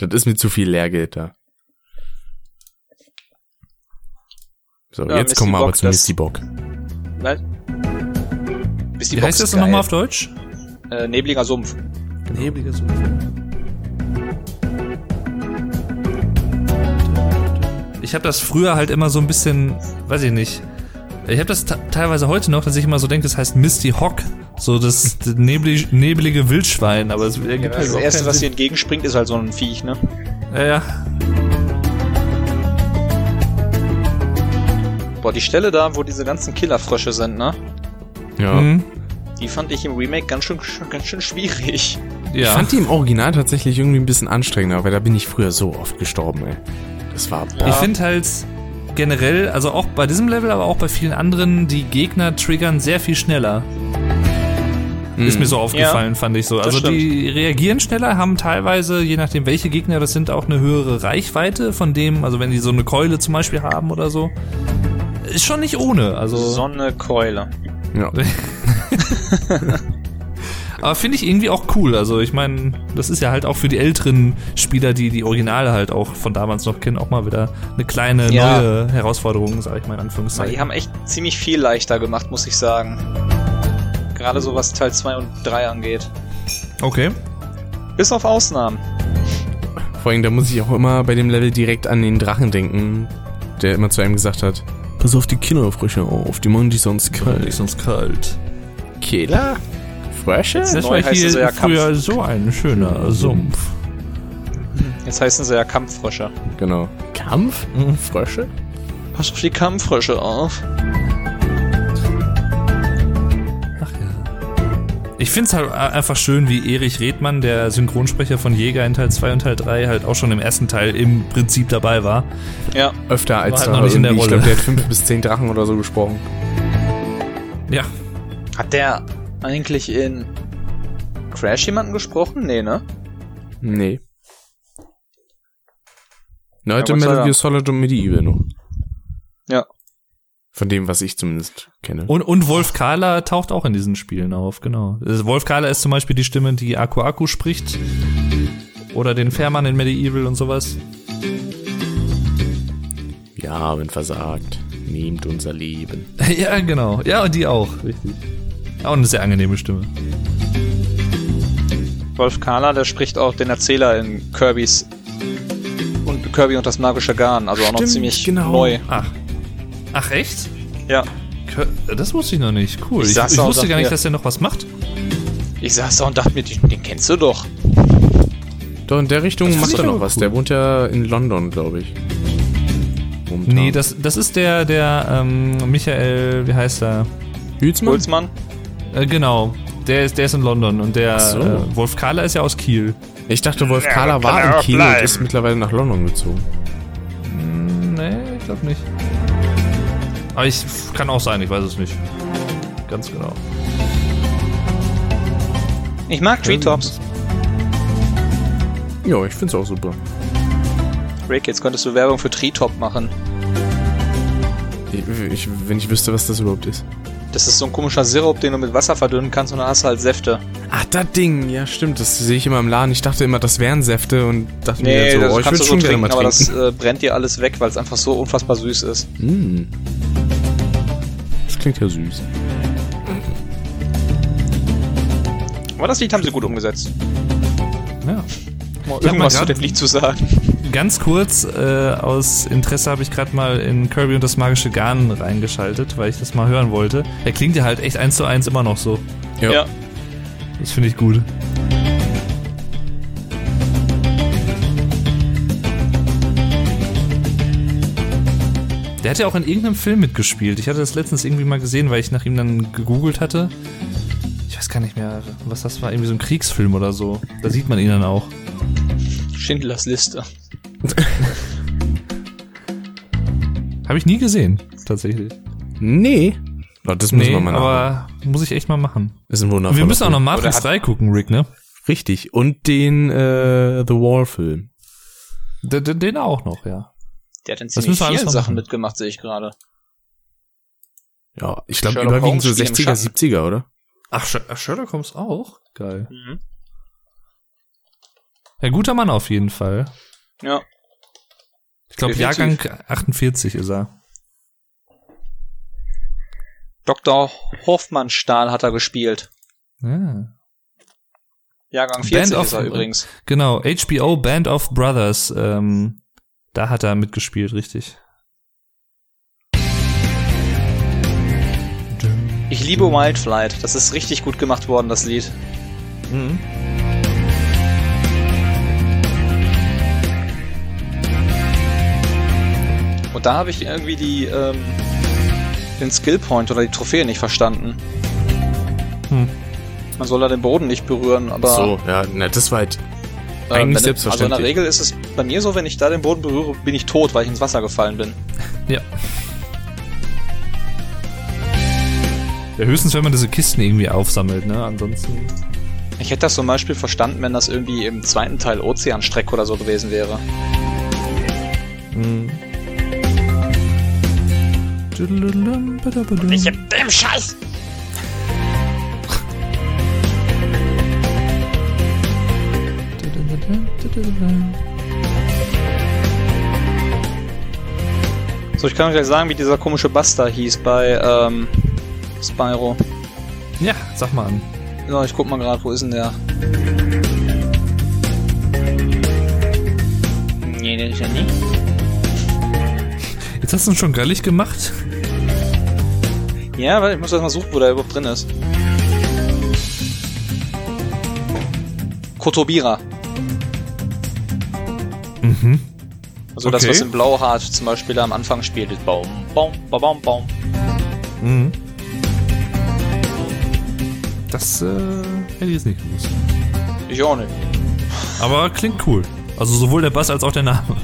Das ist mir zu viel Lehrgeld da. So, Ja, jetzt Misty kommen wir aber zu das- Misty Bock. Nein. Die Wie heißt das nochmal auf Deutsch? Äh, nebliger Sumpf. Nebliger Sumpf. Ich habe das früher halt immer so ein bisschen, weiß ich nicht. Ich habe das teilweise heute noch, dass ich immer so denke, das heißt Misty Hawk, so das neblig, neblige Wildschwein, aber es Ja, halt das überhaupt erste, keinen was dir entgegenspringt, ist halt so ein Viech, ne? Ja, ja. Boah, die Stelle da, wo diese ganzen Killerfrösche sind, ne? Ja. Mhm. Die fand ich im Remake ganz schön, ganz schön schwierig. Ich ja. fand die im Original tatsächlich irgendwie ein bisschen anstrengender, weil da bin ich früher so oft gestorben, ey. Das war, boah. Ich finde halt generell, also auch bei diesem Level, aber auch bei vielen anderen, die Gegner triggern sehr viel schneller. Ist mir so aufgefallen, fand ich so. Also die reagieren schneller, haben teilweise, je nachdem welche Gegner das sind, auch eine höhere Reichweite von dem, also wenn die so eine Keule zum Beispiel haben oder so. Ist schon nicht ohne, also. Sonnekeule. Ja. Aber finde ich irgendwie auch cool. Also ich meine, das ist ja halt auch für die älteren Spieler, die die Originale halt auch von damals noch kennen, auch mal wieder eine kleine Ja. neue Herausforderung, sag ich mal in Anführungszeichen. die haben echt ziemlich viel leichter gemacht, muss ich sagen. Gerade so was Teil 2 und 3 angeht. Okay. Bis auf Ausnahmen. Vor allem, da muss ich auch immer bei dem Level direkt an den Drachen denken, der immer zu einem gesagt hat, pass auf die Killerfrösche auf, die machen dich sonst kalt. Ist sonst kalt. Killer? Frösche? Das Neu war heißt hier es ja früher so ein schöner Sumpf. Jetzt heißen sie ja Kampffrösche. Genau. Kampf? Frösche? Pass auf die Kampffrösche auf. Ich find's halt einfach schön, wie Erich Redmann, der Synchronsprecher von Jäger in Teil 2 und Teil 3, halt auch schon im ersten Teil im Prinzip dabei war. Ja. Öfter als halt noch nicht in der irgendwie, Ich Rolle. glaube, der hat fünf bis zehn Drachen oder so gesprochen. Ja. Hat der eigentlich in Crash jemanden gesprochen? Nee, ne? Nee. Gott sei Metal. Gear Solid und Medieval noch. Ja. Von dem, was ich zumindest kenne. Und, und Wolf Kahler taucht auch in diesen Spielen auf, genau. Also Wolf Kahler ist zum Beispiel die Stimme, die Aku Aku spricht. Oder den Fährmann in Medieval und sowas. Wir haben versagt. Nehmt unser Leben. ja, genau. Ja, und die auch, richtig. Auch eine sehr angenehme Stimme. Wolf Kahler, der spricht auch den Erzähler in Kirby's und Kirby und das magische Garn, also auch noch Stimmt, ziemlich genau. neu. Ach. Ach, echt? Ja. Das wusste ich noch nicht. Cool. Ich Ich, ich und wusste gar nicht, mir- dass der noch was macht. Ich saß da und dachte mir, den, den kennst du doch. Doch, in der Richtung macht er noch aber was. cool. Der wohnt ja in London, glaube ich. Momentan. Nee, das, das ist der, der, ähm, Michael, wie heißt er? Hülsmann? Hulsmann? Äh, genau. Der ist, der ist in London und der so. äh, Wolf Kahler ist ja aus Kiel. Ich dachte, Wolf Ja, Kahler war er in Kiel und bleiben. ist mittlerweile nach London gezogen. Hm, nee, ich glaube nicht. Aber ich kann auch sein, ich weiß es nicht. Ganz genau. Ich mag Treetops. Ja, ich find's auch super. Rick, jetzt könntest du Werbung für Treetop machen. Ich, wenn ich wüsste, was das überhaupt ist. Das ist so ein komischer Sirup, den du mit Wasser verdünnen kannst und dann hast du halt Säfte. Ach, das Ding, ja stimmt, das sehe ich immer im Laden. Ich dachte immer, das wären Säfte und dachte Nee, mir so, das oh, ich kannst würde du schon so gerne trinken, mal aber trinken. das äh, brennt dir alles weg, weil es einfach so unfassbar süß ist. Mm. Das klingt ja süß. Aber das Lied haben sie gut umgesetzt. Ja. Mal hab irgendwas zu dem Lied zu sagen. Ganz kurz, äh, aus Interesse habe ich gerade mal in Kirby und das magische Garn reingeschaltet, weil ich das mal hören wollte. Er klingt ja halt echt eins zu eins immer noch so. Ja. Ja. Das finde ich gut. Der hat ja auch in irgendeinem Film mitgespielt. Ich hatte das letztens irgendwie mal gesehen, weil ich nach ihm dann gegoogelt hatte. Ich weiß gar nicht mehr, was das war. Irgendwie so ein Kriegsfilm oder so. Da sieht man ihn dann auch. Schindlers Liste. Habe ich nie gesehen, tatsächlich. Nee. Oh, das müssen Nee, wir mal nachholen. aber muss ich echt mal machen. Ist ein Und wundervoller wir müssen auch noch. Matrix Oder hat- 3 gucken, Rick, ne? Richtig. Und den äh, The Wall-Film. Den- den auch noch, ja. Der hat in ziemlich müssen wir alles vielen Sachen machen. mitgemacht, sehe ich gerade. Ja, ich glaube überwiegend Holmes so spielt im 60er, Schatten. 70er, oder? Ach, Sh- ach, Sherlock Holmes auch? Geil. Mhm. Ja, guter Mann auf jeden Fall. Ja. Ich glaube. Jahrgang 48 ist er. Dr. Hofmannstahl hat er gespielt. Ja. Jahrgang 40 of- ist er übrigens. Genau, HBO Band of Brothers. Ähm, da hat er mitgespielt, richtig. Ich liebe Wildflight. Das ist richtig gut gemacht worden, das Lied. Mhm. Und da habe ich irgendwie die, ähm, den Skillpoint oder die Trophäe nicht verstanden. Hm. Man soll da den Boden nicht berühren, aber So, ja, na, das war halt ähm, eigentlich wenn, Also in selbstverständlich. der Regel ist es bei mir so, wenn ich da den Boden berühre, bin ich tot, weil ich ins Wasser gefallen bin. Ja. Ja, höchstens, wenn man diese Kisten irgendwie aufsammelt, ne? Ansonsten. Ich hätte das zum Beispiel verstanden, wenn das irgendwie im zweiten Teil Ozeanstreck oder so gewesen wäre. Mhm. hab dem Scheiß! So, ich kann euch gleich sagen, wie dieser komische Buster hieß bei ähm, Spyro. Ja, sag mal an. So, ich guck mal gerade, wo ist denn der? Nee, den ist ja nicht. Jetzt hast du ihn schon gallig gemacht. Ja, weil ich muss erst mal suchen, wo der überhaupt drin ist. Kotobira. Mhm. Also das, Okay. was in Blauhart zum Beispiel am Anfang spielt. ist Baum, Baum, Baum, Baum, Baum. Mhm. Das äh, hätte ich jetzt nicht gewusst. Ich auch nicht. Aber klingt cool. Also sowohl der Bass als auch der Name.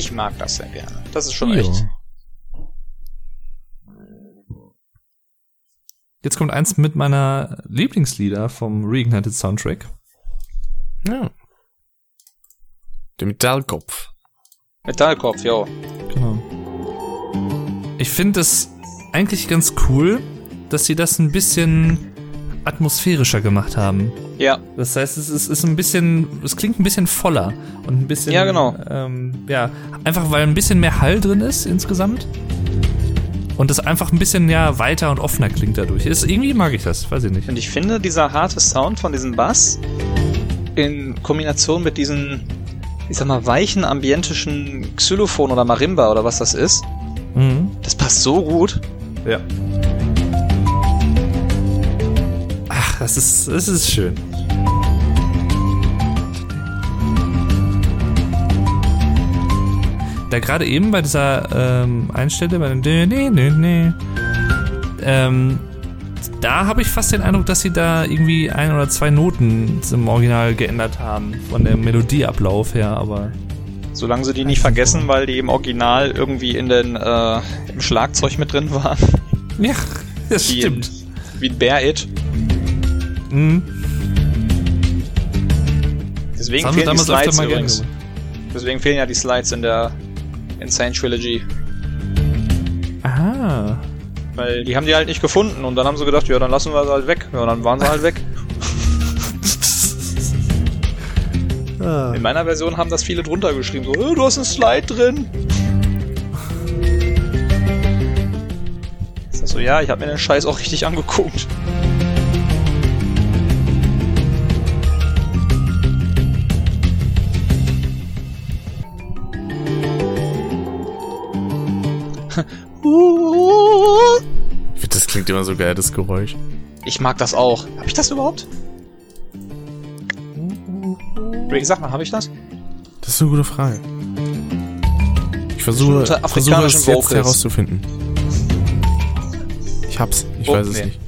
Ich mag das sehr gerne. Das ist schon Ja. echt. Jetzt kommt eins mit meiner Lieblingslieder vom Reignited Soundtrack. Ja. Der Metallkopf. Metallkopf, jo. Genau. Ich finde es eigentlich ganz cool, dass sie das ein bisschen atmosphärischer gemacht haben. Ja, Das heißt, es ist, ist ein bisschen, es klingt ein bisschen voller und ein bisschen. Ja, genau. Ähm, ja, einfach weil ein bisschen mehr Hall drin ist insgesamt. Und es einfach ein bisschen ja weiter und offener klingt dadurch. Ist, irgendwie mag ich das, weiß ich nicht. und ich finde, dieser harte Sound von diesem Bass in Kombination mit diesen, ich sag mal, weichen, ambientischen Xylophon oder Marimba oder was das ist, Mhm. das passt so gut. Ja. Das ist, das ist schön. Da gerade eben bei dieser ähm, Einstelle, bei dem nee, nee, nee, nee, ähm, da habe ich fast den Eindruck, dass sie da irgendwie ein oder zwei Noten im Original geändert haben, von der Melodieablauf her, aber. Solange sie die nicht vergessen, weil die im Original irgendwie in den, äh, im Schlagzeug mit drin waren. Ja, das Wie stimmt. In, wie Bear It. Mhm. Deswegen Das fehlen die Slides übrigens. Deswegen fehlen ja die Slides in der Insane Trilogy. Aha. Weil die haben die halt nicht gefunden und dann haben sie gedacht, ja, dann lassen wir sie halt weg. Ja, und dann waren sie halt weg. Ah. In meiner Version haben das viele drunter geschrieben, so, äh, du hast einen Slide drin. Ist das so, ja, ich habe mir den Scheiß auch richtig angeguckt. Das klingt immer so geil, das Geräusch. Ich mag das auch. Hab ich das überhaupt? Rick, sag mal, hab ich das? Das ist eine gute Frage. Ich versuche, versuche es jetzt herauszufinden. Ich hab's, ich Oh, weiß es nee. nicht.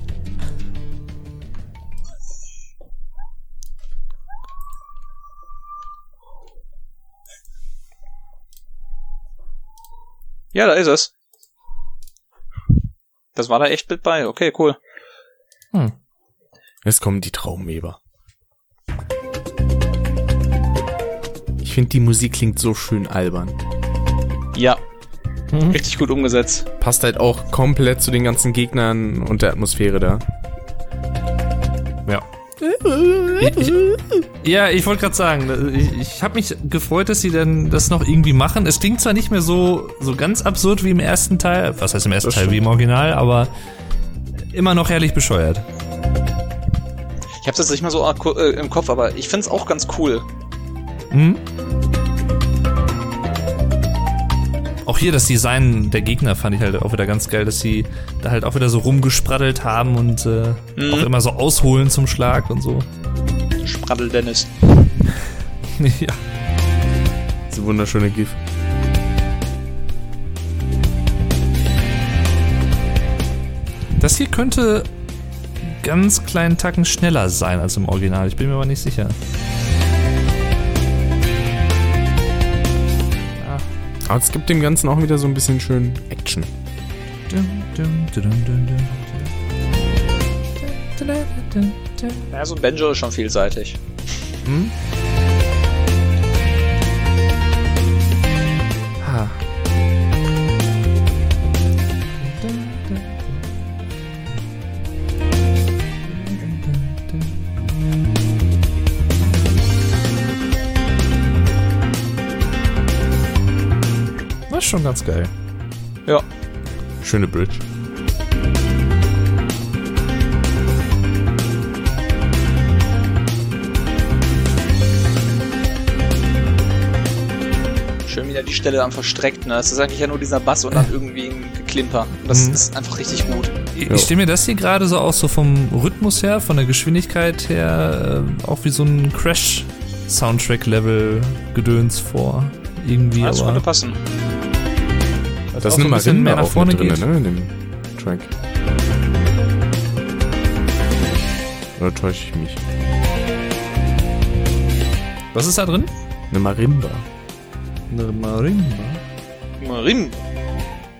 Ja, da ist es. Das war da echt mit bei. Okay, cool. Hm. Jetzt kommen die Traumweber. Ich finde, die Musik klingt so schön albern. Ja, Mhm. richtig gut umgesetzt. Passt halt auch komplett zu den ganzen Gegnern und der Atmosphäre da. Ja. Ich, ja, ich wollte gerade sagen, ich, ich habe mich gefreut, dass sie dann das noch irgendwie machen. Es klingt zwar nicht mehr so, so ganz absurd wie im ersten Teil, was heißt im ersten Das Teil, wie im Original, aber immer noch herrlich bescheuert. Ich hab's jetzt nicht mehr so äh, im Kopf, aber ich find's auch ganz cool. Mhm. Auch hier das Design der Gegner fand ich halt auch wieder ganz geil, dass sie da halt auch wieder so rumgespraddelt haben und äh, Mhm. auch immer so ausholen zum Schlag und so. Spraddel Dennis. ja. Diese wunderschöne GIF. Das hier könnte ganz kleinen Tacken schneller sein als im Original. Ich bin mir aber nicht sicher. Aber es gibt dem Ganzen auch wieder so ein bisschen schön Action. Ja, so ein Banjo ist schon vielseitig. Hm? Schon ganz geil. Ja. Schöne Bridge. Schön wieder die Stelle am verstreckt, ne? Das ist eigentlich ja nur dieser Bass und dann irgendwie ein Geklimper. Und das Mhm. ist einfach richtig gut. Ich, ich stelle mir das hier gerade so aus, so vom Rhythmus her, von der Geschwindigkeit her, äh, auch wie so ein Crash-Soundtrack-Level-Gedöns vor. Irgendwie, Ja, das aber. könnte passen. Das auch ist so eine ein bisschen mehr Marimba nach auch vorne mit drin, geht. ne, in dem Track. Oder täusche ich mich? Was ist da drin? Eine Marimba. Eine Marimba. Marim.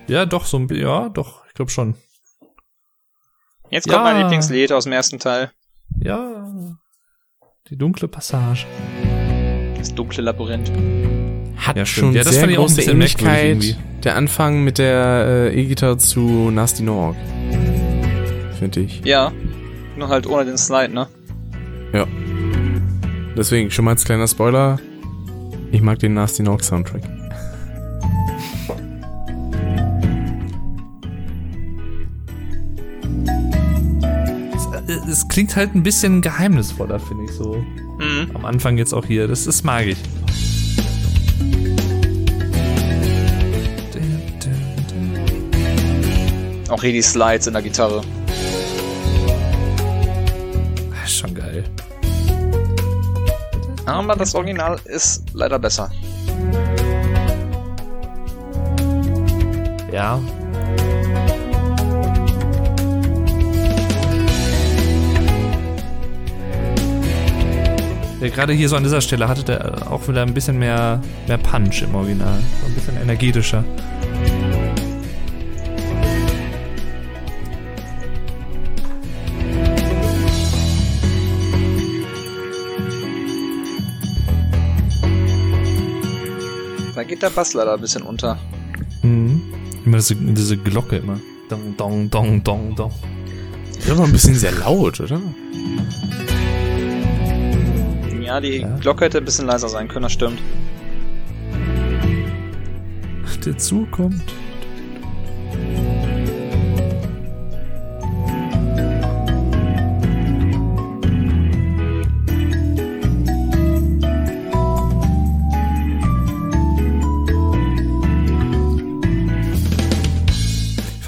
Ja, doch, so ein ja, doch, ich glaube schon. Jetzt kommt Ja. mein Lieblingslied aus dem ersten Teil. Ja. Die dunkle Passage. Das dunkle Labyrinth. Hat Ja, schon Ja, das sehr fand ich auch ein große Ähnlichkeit. Der Anfang mit der äh, E-Gitarre zu Nasty Norg. Finde ich. Ja. Nur halt ohne den Slide, ne? Ja. Deswegen, schon mal als kleiner Spoiler. Ich mag den Nasty Norg Soundtrack. Es, äh, es klingt halt ein bisschen geheimnisvoller, finde ich so. Mhm. Am Anfang jetzt auch hier. Das, das mag ich. hier die Slides in der Gitarre. Schon geil. Aber das Original ist leider besser. Ja. ja Gerade hier so an dieser Stelle hatte der auch wieder ein bisschen mehr, mehr Punch im Original. So ein bisschen energetischer. Der Bass leider ein bisschen unter. Mhm. Immer diese, diese Glocke immer. Dong, dong, dong, dong, dong. Ist aber ein bisschen sehr laut, oder? Ja, die Ja. Glocke hätte ein bisschen leiser sein können, das stimmt. Der Zug kommt.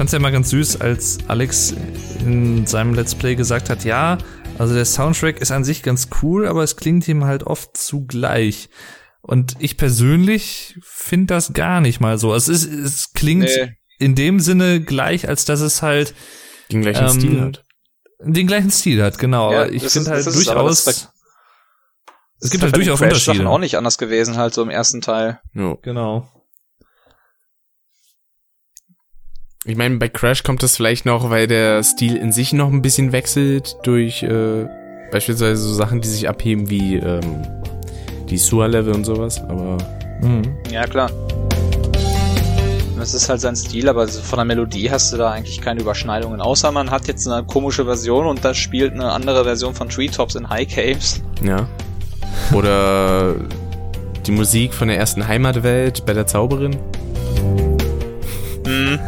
Ich fand's ja immer ganz süß, als Alex in seinem Let's Play gesagt hat, ja, also der Soundtrack ist an sich ganz cool, aber es klingt ihm halt oft zugleich. Und ich persönlich finde das gar nicht mal so. Es, ist, es klingt Nee. in dem Sinne gleich, als dass es halt Den gleichen Ähm, Stil hat. den gleichen Stil hat, genau. Ja, aber ich finde halt das ist durchaus. ist Es gibt halt durchaus Unterschiede. auch nicht anders gewesen, halt so im ersten Teil. Jo. Genau. Ich meine, bei Crash kommt das vielleicht noch, weil der Stil in sich noch ein bisschen wechselt durch äh, beispielsweise so Sachen, die sich abheben wie ähm, die Sewer-Level und sowas. Aber Mhm. Ja, klar. Das ist halt sein Stil, aber von der Melodie hast du da eigentlich keine Überschneidungen. Außer man hat jetzt eine komische Version und da spielt eine andere Version von Treetops in High Caves. ja. Oder die Musik von der ersten Heimatwelt bei der Zauberin. Hm.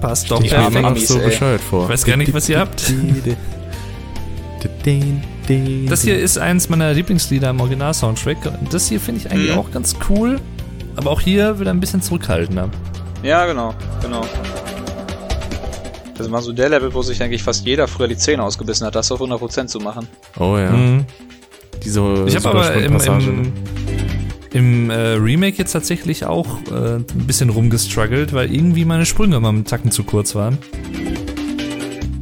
Passt doch. Ich Ja, mir noch so ey. bescheuert vor. Ich weiß gar nicht, was ihr habt. Das hier ist eins meiner Lieblingslieder im Original-Soundtrack. Das hier finde ich eigentlich Mhm. auch ganz cool. Aber auch hier wieder ein bisschen zurückhaltender. Ja, genau, genau. Das war so der Level, wo sich eigentlich fast jeder früher die Zähne ausgebissen hat, das auf 100% zu machen. Oh ja. Mhm. Diese Ich habe aber im, im, im äh, Remake jetzt tatsächlich auch äh, ein bisschen rumgestruggelt, weil irgendwie meine Sprünge immer einen Tacken zu kurz waren.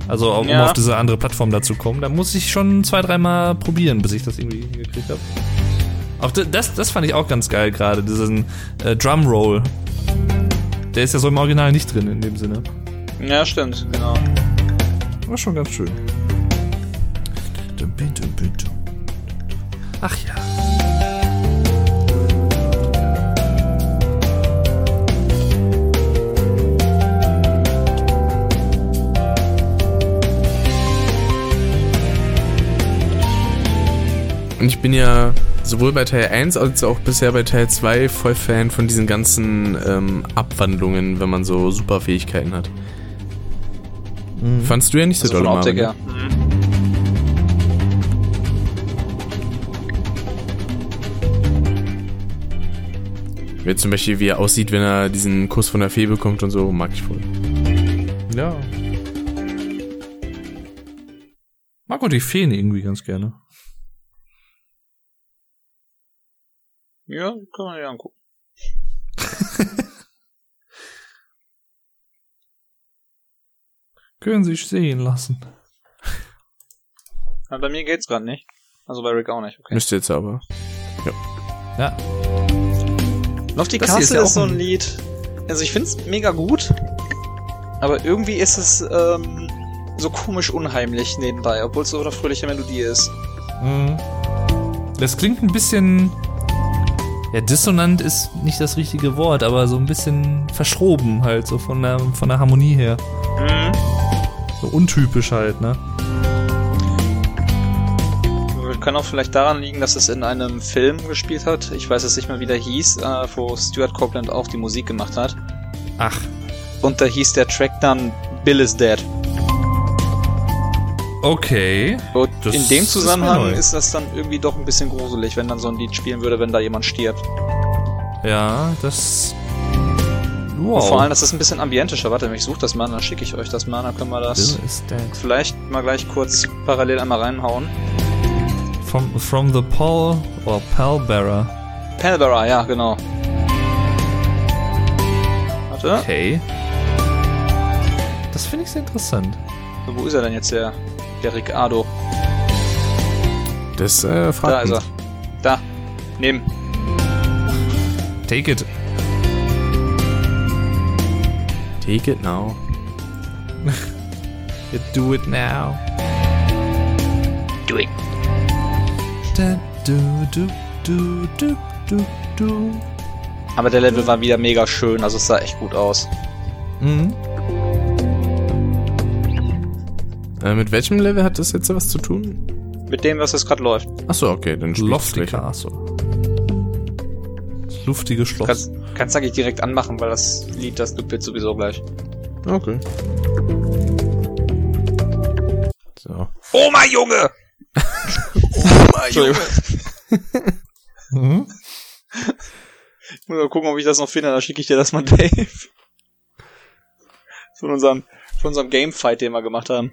Also auch, um Ja. auf diese andere Plattform dazu kommen, da muss ich schon zwei, dreimal probieren, bis ich das irgendwie hingekriegt habe. Auch das, das fand ich auch ganz geil gerade, diesen äh, Drumroll. Der ist ja so im Original nicht drin in dem Sinne. Ja, stimmt, genau. War schon ganz schön. Ach ja. Und ich bin ja sowohl bei Teil 1 als auch bisher bei Teil 2 voll Fan von diesen ganzen ähm, Abwandlungen, wenn man so Superfähigkeiten hat. Fandst du ja nicht so Also doll, Optik her. ne? Mhm. Wie zum Beispiel, wie er aussieht, wenn er diesen Kuss von der Fee bekommt und so, mag ich voll. Ja. Mag auch die Feen irgendwie ganz gerne. Ja, kann man ja angucken. Können sich sehen lassen. Aber bei mir geht's gerade nicht. Also bei Rick auch nicht, okay. Müsste jetzt aber. Ja. Lofty Das hier ist Castle ja ist, so ein ein- Lied. Also ich find's mega gut. Aber irgendwie ist es ähm, so komisch unheimlich nebenbei, obwohl es so eine fröhliche Melodie ist. Mhm. Das klingt ein bisschen. Ja, dissonant ist nicht das richtige Wort, aber so ein bisschen verschroben halt, so von der, von der Harmonie her. Mhm. So untypisch halt, ne? Kann auch vielleicht daran liegen, dass es in einem Film gespielt hat. Ich weiß jetzt nicht mehr, wie der hieß, äh, wo Stuart Copeland auch die Musik gemacht hat. Ach, Und da hieß der Track dann Bill is Dead. Okay. Und in dem ist Zusammenhang neu. ist, das dann irgendwie doch ein bisschen gruselig, wenn dann so ein Lied spielen würde, wenn da jemand stirbt. Ja, das. Und Wow. vor allem, das ist ein bisschen ambientischer. Warte, ich suche das mal, dann schicke ich euch das mal, dann können wir das vielleicht mal gleich kurz parallel einmal reinhauen. From, from the Paul or Palbearer. Palbera, ja, genau. Warte, Okay. Das finde ich sehr interessant. wo ist er denn jetzt, der, der Ricardo? Das äh, fragt Da ist er. Da. Nehmen. Take it. Take it now. You do it now. Do it. Da, du, du, du, du, du, du. Aber der Level war wieder mega schön, also es sah echt gut aus. Mhm. Äh, mit welchem Level hat das jetzt was zu tun? Mit dem, was jetzt gerade läuft. Achso, okay, dann du gleich. Castle. Das luftige Schloss. Kannst, kannst eigentlich direkt anmachen, weil das Lied, das gibt jetzt sowieso gleich. Okay. So. Oma Junge! Oma Junge! Mhm. Ich muss mal gucken, ob ich das noch finde, dann schicke ich dir das mal, Dave. Von unserem, von unserem Gamefight, den wir gemacht haben.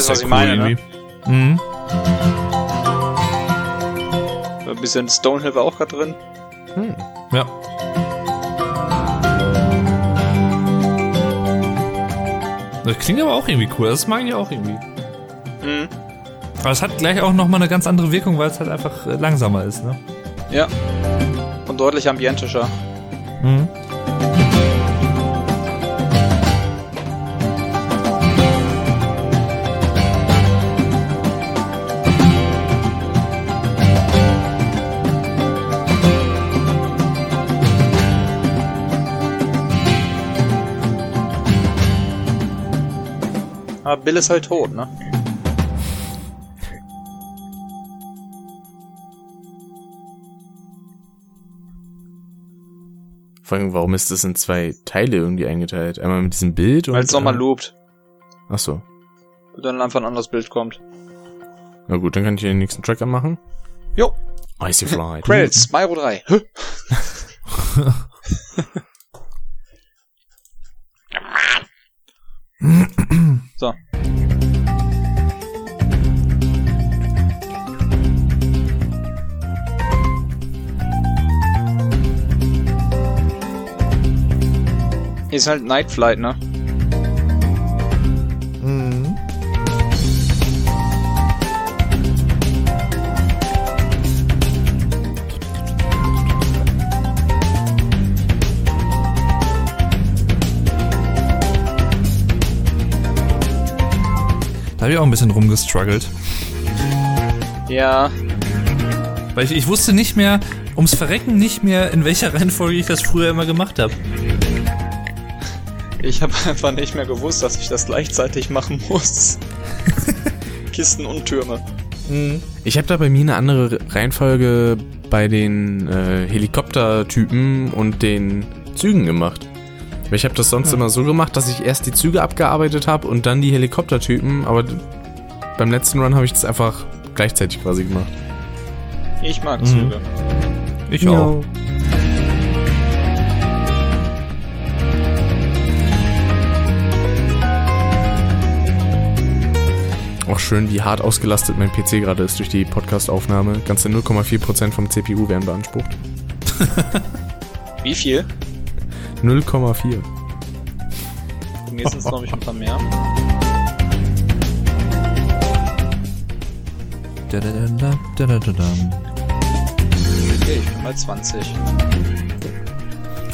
weißt, was ich cool meine, ne? irgendwie. Mhm. Ein bisschen Stonehill war auch gerade drin. Hm. Ja. Das klingt aber auch irgendwie cool. Das mag ich auch irgendwie. Mhm. Aber es hat gleich auch nochmal eine ganz andere Wirkung, weil es halt einfach äh, langsamer ist, ne? Ja. Und deutlich ambientischer. Mhm. Bill ist halt tot, ne? Vor allem, warum ist das in zwei Teile irgendwie eingeteilt? Einmal mit diesem Bild und. Weil es nochmal loopt. Ach so. Und dann einfach ein anderes Bild kommt. Na gut, dann kann ich den nächsten Track anmachen. Jo. Icy Flight. Credits, Spyro 3. Hä? so. Ist halt Night Flight, ne? Mhm. Da habe ich auch ein bisschen rumgestruggelt. Ja. Weil ich, ich wusste nicht mehr, ums Verrecken nicht mehr, in welcher Reihenfolge ich das früher immer gemacht habe. Ich habe einfach nicht mehr gewusst, dass ich das gleichzeitig machen muss. Kisten und Türme. Ich habe da bei mir eine andere Reihenfolge bei den äh, Helikoptertypen und den Zügen gemacht. Weil ich habe das sonst immer so gemacht, dass ich erst die Züge abgearbeitet habe und dann die Helikoptertypen, aber beim letzten Run habe ich das einfach gleichzeitig quasi gemacht. Ich mag Mhm. Züge. Ich auch. Auch schön, wie hart ausgelastet mein PC gerade ist durch die Podcast-Aufnahme. Ganze 0,4% vom CPU werden beansprucht. Wie viel? 0,4. Bei mir sind es, glaube ich, ein paar mehr. Da-da-da-da, da-da-da-da. Okay, ich bin bei 20.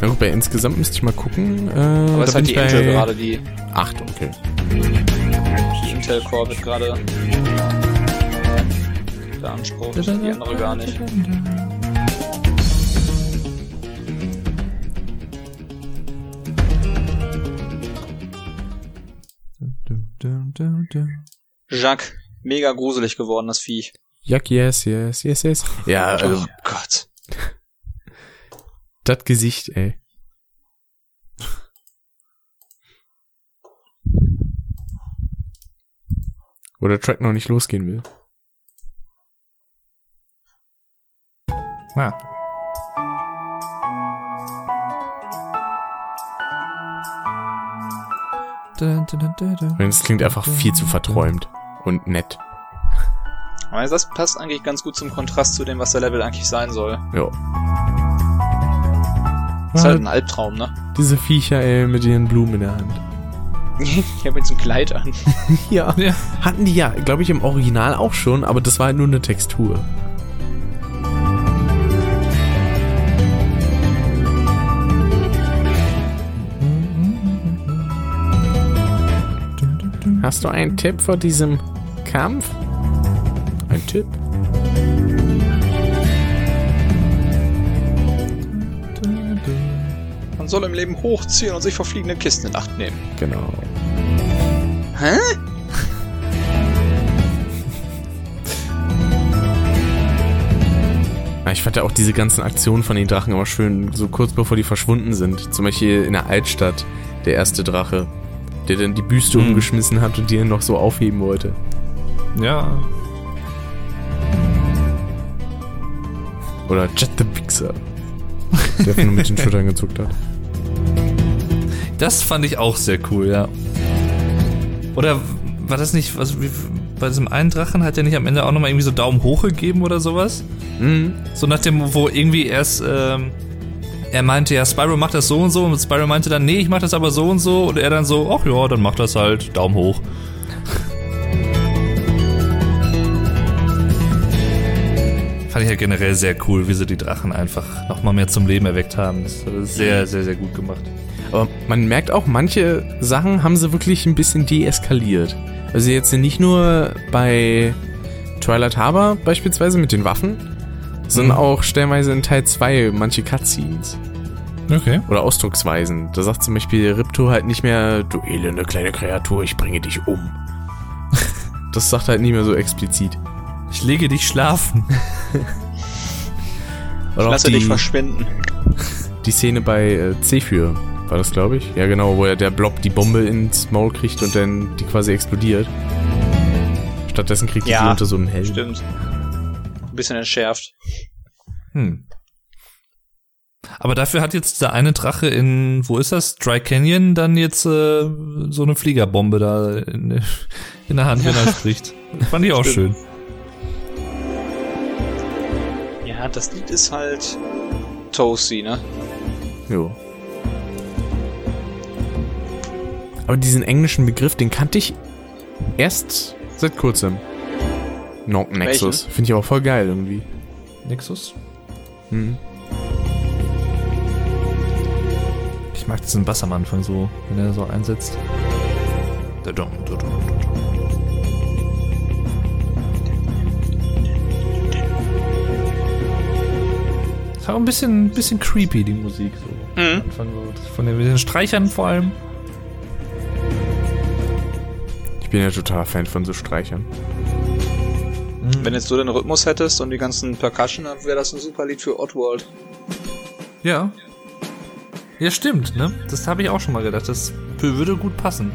Na gut, bei insgesamt müsste ich mal gucken. Äh, Aber es ist da halt die bei gerade, die, 8, okay. Die Intel Core wird gerade beansprucht, die andere gar nicht. Jacques, mega gruselig geworden, das Viech. Jack, yes, yes, yes, yes. Ja, Oh äh, Gott. das Gesicht, ey. Wo der Track noch nicht losgehen will. Ah. Es klingt einfach viel zu verträumt und nett. Aber das passt eigentlich ganz gut zum Kontrast zu dem, was der Level eigentlich sein soll. Ja. ist halt ein Albtraum, ne? Diese Viecher, ey, mit ihren Blumen in der Hand. ich habe jetzt ein Kleid an. Ja. Ja. Hatten die ja, glaube ich, im Original auch schon, aber das war halt nur eine Textur. Hast du einen Tipp vor diesem Kampf? Ein Tipp? Man soll im Leben hochziehen und sich vor fliegenden Kisten in Acht nehmen. Genau. Hä? Ich fand ja auch diese ganzen Aktionen von den Drachen immer schön, so kurz bevor die verschwunden sind. Zum Beispiel in der Altstadt, der erste Drache, der dann die Büste Hm. umgeschmissen hat und die dann noch so aufheben wollte. Ja. Oder Jet the Wichser, der einfach nur mit den Schultern gezuckt hat. Das fand ich auch sehr cool, ja. Oder war das nicht, was, wie, bei diesem einen Drachen hat er nicht am Ende auch nochmal irgendwie so Daumen hoch gegeben oder sowas? Mhm. So nach dem, wo irgendwie erst, ähm, er meinte ja, Spyro macht das so und so und Spyro meinte dann, nee, ich mach das aber so und so und er dann so, ach ja, dann macht das halt, Daumen hoch. Fand ich ja generell sehr cool, wie sie die Drachen einfach nochmal mehr zum Leben erweckt haben. Das ist sehr, sehr, sehr gut gemacht. Aber man merkt auch, manche Sachen haben sie wirklich ein bisschen deeskaliert. Also jetzt nicht nur bei Twilight Harbor beispielsweise mit den Waffen, sondern Mhm. auch stellenweise in Teil 2 manche Cutscenes. Okay. Oder Ausdrucksweisen. Da sagt zum Beispiel Ripto halt nicht mehr, du elende kleine Kreatur, ich bringe dich um. das sagt halt nicht mehr so explizit. Ich lege dich schlafen. Oder auch Lasse die, dich verschwinden. die Szene bei äh, Zephyr war das, glaube ich. Ja, genau, wo er der Blob die Bombe ins Maul kriegt und dann die quasi explodiert. Stattdessen kriegt die Ja, Klonte so einen Helm. Stimmt. Ein bisschen entschärft. Hm. Aber dafür hat jetzt der eine Drache in, wo ist das? Dry Canyon dann jetzt äh, so eine Fliegerbombe da in, in der Hand, wenn er spricht. Fand ich auch Stimmt. schön. Ja, das Lied ist halt Toasty, ne? Jo. Aber diesen englischen Begriff, den kannte ich erst seit kurzem. No Nexus. Finde ich aber voll geil irgendwie. Nexus? Hm. Ich mag diesen Bass am Anfang so, wenn er so einsetzt. Da-dum, da-dum, da-dum. Ist auch ein bisschen, bisschen creepy, die Musik. So. Mhm. Anfang so. Von den, den Streichern vor allem. Ich bin ja totaler Fan von so Streichern. Wenn jetzt du den Rhythmus hättest und die ganzen Percussion, dann wäre das ein super Lied für Oddworld. Ja. Ja, stimmt, ne? Das habe ich auch schon mal gedacht. Das würde gut passen.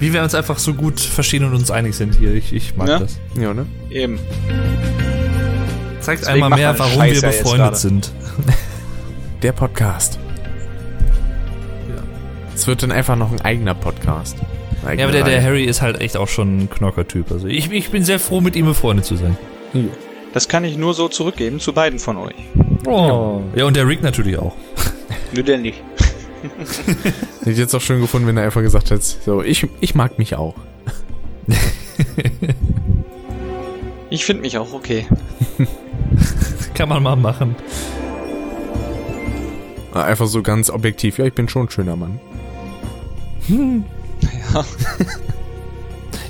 Wie wir uns einfach so gut verstehen und uns einig sind hier. Ich, ich mag Ja. das. Ja, ne? Eben. Zeigt Deswegen einmal mehr, warum Scheiß wir befreundet sind. Der Podcast. Es wird dann einfach noch ein eigener Podcast. Eine Ja, aber der, der. Harry ist halt echt auch schon ein Knocker-Typ. Also ich, ich bin sehr froh, mit ihm befreundet zu sein. Das kann ich nur so zurückgeben zu beiden von euch. Oh. Ja, und der Rick natürlich auch. Nur der nicht. Hätte ich jetzt auch schön gefunden, wenn er einfach gesagt hätte, so, ich, ich mag mich auch. Ich finde mich auch okay. Kann man mal machen. Einfach so ganz objektiv, ja, ich bin schon ein schöner Mann. Ja.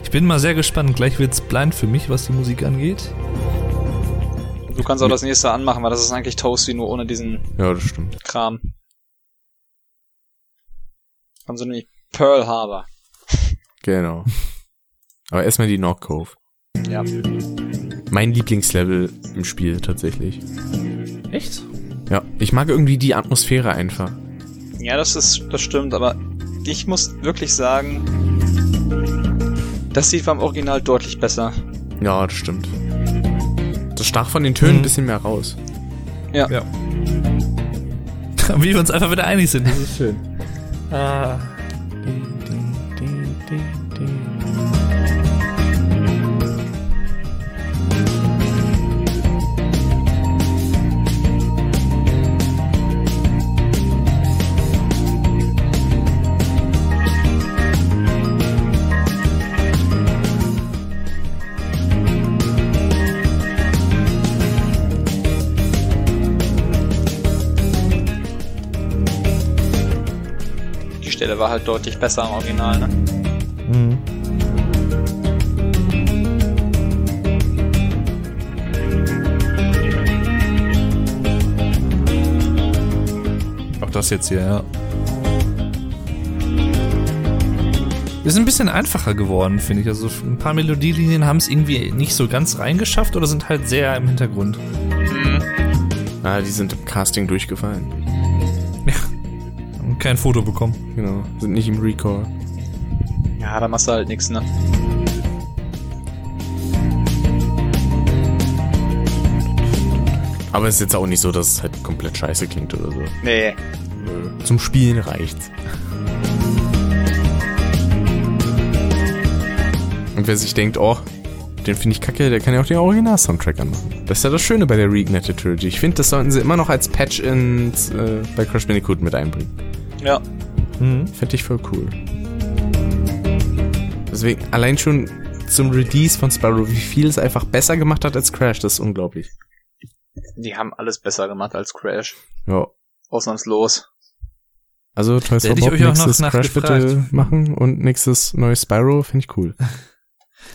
Ich bin mal sehr gespannt. Gleich wird's blind für mich, was die Musik angeht. Du kannst auch das nächste anmachen, weil das ist eigentlich Toasty nur ohne diesen Ja, das stimmt. Kram. Haben sie nämlich Pearl Harbor. Genau. Aber erstmal die North Cove. Ja. Mein Lieblingslevel im Spiel tatsächlich. Echt? Ja, ich mag irgendwie die Atmosphäre einfach. Ja, das ist, das stimmt, aber ich muss wirklich sagen, das sieht beim Original deutlich besser. Ja, das stimmt. Das stach von den Tönen Mhm. ein bisschen mehr raus. Ja. Ja. Wie wir uns einfach wieder einig sind, das ist schön. Ah. Halt deutlich besser im Original, ne? Mhm. Auch das jetzt hier, ja. Ist ein bisschen einfacher geworden, finde ich. Also ein paar Melodielinien haben es irgendwie nicht so ganz reingeschafft oder sind halt sehr im Hintergrund. Ah, die sind im Casting durchgefallen. Kein Foto bekommen. Genau. Sind nicht im Recall. Ja, da machst du halt nix, ne? Aber es ist jetzt auch nicht so, dass es halt komplett scheiße klingt oder so. Nee. Zum Spielen reicht's. Und wer sich denkt, oh, den finde ich kacke, der kann ja auch den Original-Soundtrack anmachen. Das ist ja das Schöne bei der Reignited Trilogy. Ich finde, das sollten sie immer noch als Patch ins, äh, bei Crash Bandicoot mit einbringen. Ja. Mhm. Fände ich voll cool. Deswegen, allein schon zum Release von Spyro, wie viel es einfach besser gemacht hat als Crash, das ist unglaublich. Die haben alles besser gemacht als Crash. Ja. Ausnahmslos. Also Toys for Bob, euch auch noch nächstes Crash bitte machen und nächstes neues Spyro, finde ich cool.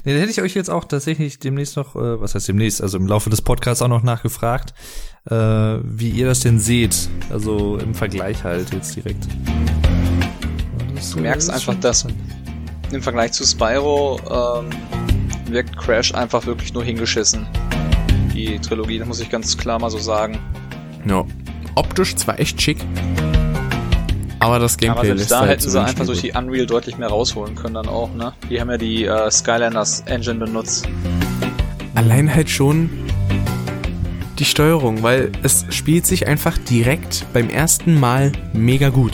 Nee, da hätte ich euch jetzt auch tatsächlich demnächst noch, äh, was heißt demnächst, also im Laufe des Podcasts auch noch nachgefragt, äh, wie ihr das denn seht. Also im Vergleich halt jetzt direkt. Du merkst einfach, dass im Vergleich zu Spyro ähm, wirkt Crash einfach wirklich nur hingeschissen. Die Trilogie, das muss ich ganz klar mal so sagen. Ja. Optisch zwar echt schick, aber das Aber Gameplay selbst lässt da halt hätten sie einfach durch die Unreal deutlich mehr rausholen können dann auch, ne? Die haben ja die äh, Skylanders Engine benutzt. Allein halt schon die Steuerung, weil es spielt sich einfach direkt beim ersten Mal mega gut.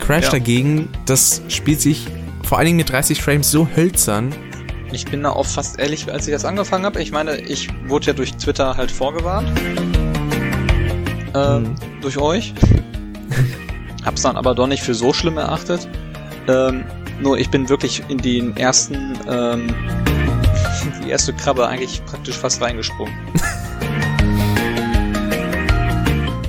Crash Ja. dagegen, das spielt sich vor allen Dingen mit 30 Frames so hölzern. Ich bin da auch fast ehrlich, als ich das angefangen habe. Ich meine, ich wurde ja durch Twitter halt vorgewarnt. Ähm, Mhm. Durch euch. Hab's dann aber doch nicht für so schlimm erachtet. Ähm, nur ich bin wirklich in den ersten, ähm, die erste Krabbe eigentlich praktisch fast reingesprungen.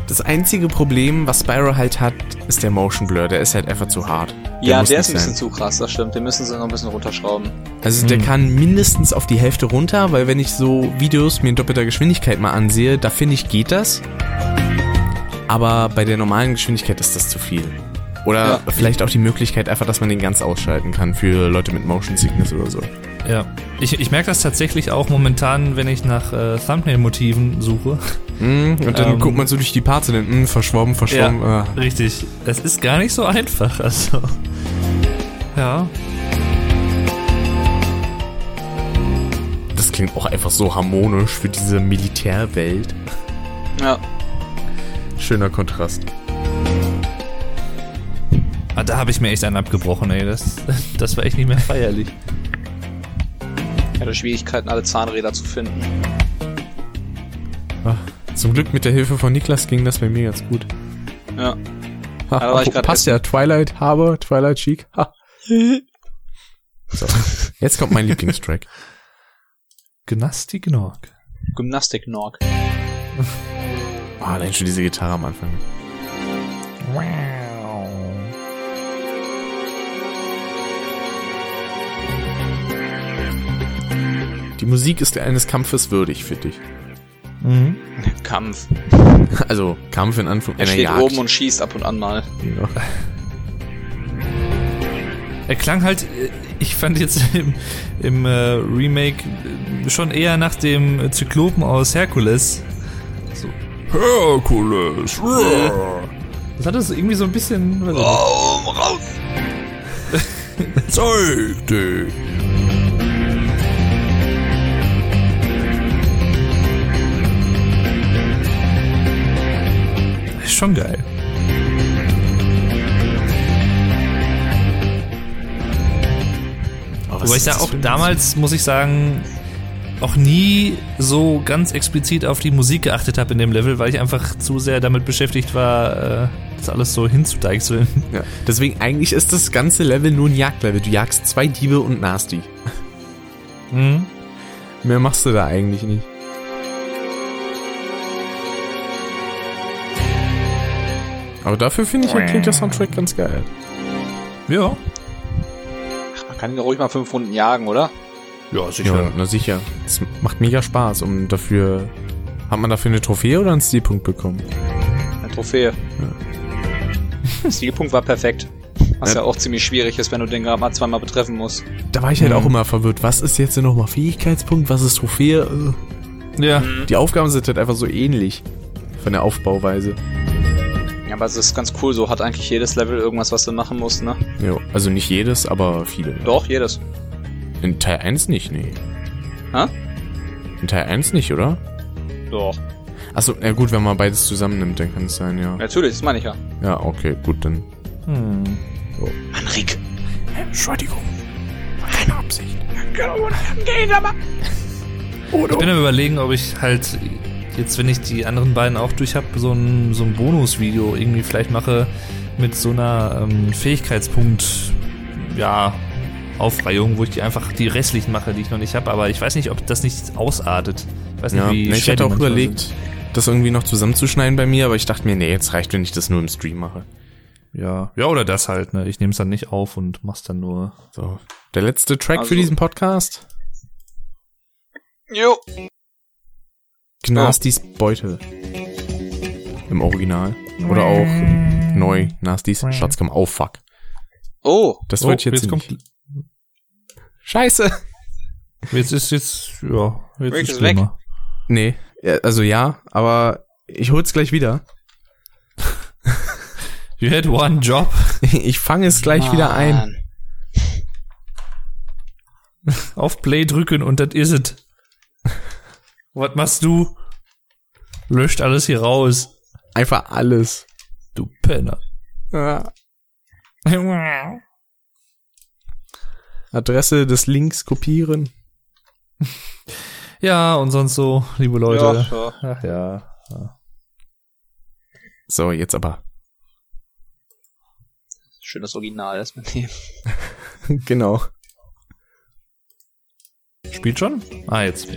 Das einzige Problem, was Spyro halt hat, ist der Motion Blur. Der ist halt einfach zu hart. ja, muss der ist ein bisschen sein. zu krass, das stimmt. Den müssen sie noch ein bisschen runterschrauben. Also der Mhm. kann mindestens auf die Hälfte runter, weil wenn ich so Videos mir in doppelter Geschwindigkeit mal ansehe, da finde ich, geht das. Aber bei der normalen Geschwindigkeit ist das zu viel. Oder Ja. vielleicht auch die Möglichkeit einfach, dass man den ganz ausschalten kann für Leute mit Motion Sickness oder so. Ja. Ich, ich merke das tatsächlich auch momentan, wenn ich nach äh, Thumbnail-Motiven suche. Mhm, und dann Ähm. guckt man so durch die Parts und dann, mh, verschwommen, verschwommen. ah. Richtig. Es ist gar nicht so einfach, also. Ja. Das klingt auch einfach so harmonisch für diese Militärwelt. Ja, Schöner Kontrast. Ah, da habe ich mir echt einen abgebrochen, ey. Das, das war echt nicht mehr feierlich. ich hatte Schwierigkeiten, alle Zahnräder zu finden. Ah, Zum Glück mit der Hilfe von Niklas ging das bei mir ganz gut. Ja. Ha, da war ich oh, grad passt ja, Twilight Harbor, Twilight Chic. Ha. So, jetzt kommt mein Lieblingstrack. Gnasti Gnorg. Gymnastik-Norg. Ah, allein schon diese Gitarre am Anfang. Die Musik ist eines Kampfes würdig, finde ich. Mhm. Kampf. Also, Kampf in Er Anführungszeichen. steht Jagd. oben und schießt ab und an mal. Ja. Er klang halt, äh, ich fand jetzt im, im äh, Remake schon eher nach dem Zyklopen aus Herkules. Herkules! Das hatte so irgendwie so ein bisschen. Oh, raus! Zeig dich! Ist schon geil. Oh, Wobei ich da auch damals, muss ich sagen, auch nie so ganz explizit auf die Musik geachtet habe in dem Level, weil ich einfach zu sehr damit beschäftigt war, äh, das alles so hinzudeichseln. Ja. Deswegen eigentlich ist das ganze Level nur ein Jagdlevel. Du jagst zwei Diebe und Nasty. Mhm. Mehr machst du da eigentlich nicht. Aber dafür finde ich, halt, klingt der Soundtrack ganz geil. Ja. Man kann ihn ruhig mal fünf Runden jagen, oder? Ja, Ja, na sicher. Es macht mega Spaß. Und dafür. Hat man dafür eine Trophäe oder einen Stilpunkt bekommen? Eine Trophäe. Stilpunkt war perfekt. Was ja. Ja. auch ziemlich schwierig ist, wenn du den gerade mal zweimal betreffen musst. Da war ich halt Mhm. auch immer verwirrt. Was ist jetzt nochmal Fähigkeitspunkt? Was ist Trophäe? Äh, Ja. Die Aufgaben sind halt einfach so ähnlich. Von der Aufbauweise. Ja, aber es ist ganz cool, so hat eigentlich jedes Level irgendwas, was du machen musst, ne? Ja, also nicht jedes, aber viele. Doch, jedes. In Teil 1 nicht, nee. Hä? In Teil 1 nicht, oder? Doch. Achso, ja gut, wenn man beides zusammennimmt, dann kann es sein, ja. Natürlich, das meine ich ja. Ja, okay, gut, dann. Hm. Mann, Rick. Entschuldigung. War keine Absicht. Ich bin am überlegen, ob ich halt jetzt, wenn ich die anderen beiden auch durch habe, so ein, so ein Bonusvideo irgendwie vielleicht mache mit so einer ähm, Fähigkeitspunkt, ja, Aufreihung, wo ich die einfach die restlichen mache, die ich noch nicht habe. Aber ich weiß nicht, ob das nicht ausartet. Ich weiß nicht, Ja, wie ne, ich hatte die auch überlegt, das irgendwie noch zusammenzuschneiden bei mir, aber ich dachte mir, nee, jetzt reicht, wenn ich das nur im Stream mache. sind. Ja. ja, oder das halt. Ne? Ich nehme es dann nicht auf und mach's dann nur. So. Der letzte Track Also- für diesen Podcast? Jo. Gnastis Beute. Im Original. Oder auch neu. Nastis Schatzkammer. Oh fuck. Oh. Das wollte ich jetzt, jetzt nicht. kommt. Scheiße. Jetzt ist jetzt, ja, jetzt Rick ist weg. schlimmer. Nee, also ja, aber ich hol's gleich wieder. You had one job. Ich fange es gleich wieder ein. Auf Play drücken und das is it. Was machst du? Löscht alles hier raus. Einfach alles. Du Penner. Ja. Adresse des Links kopieren. Ja, und sonst so, liebe Leute. Ja, ja. Ach ja. So, jetzt aber. Original, das mit dem. genau. Spielt schon? Ah, jetzt.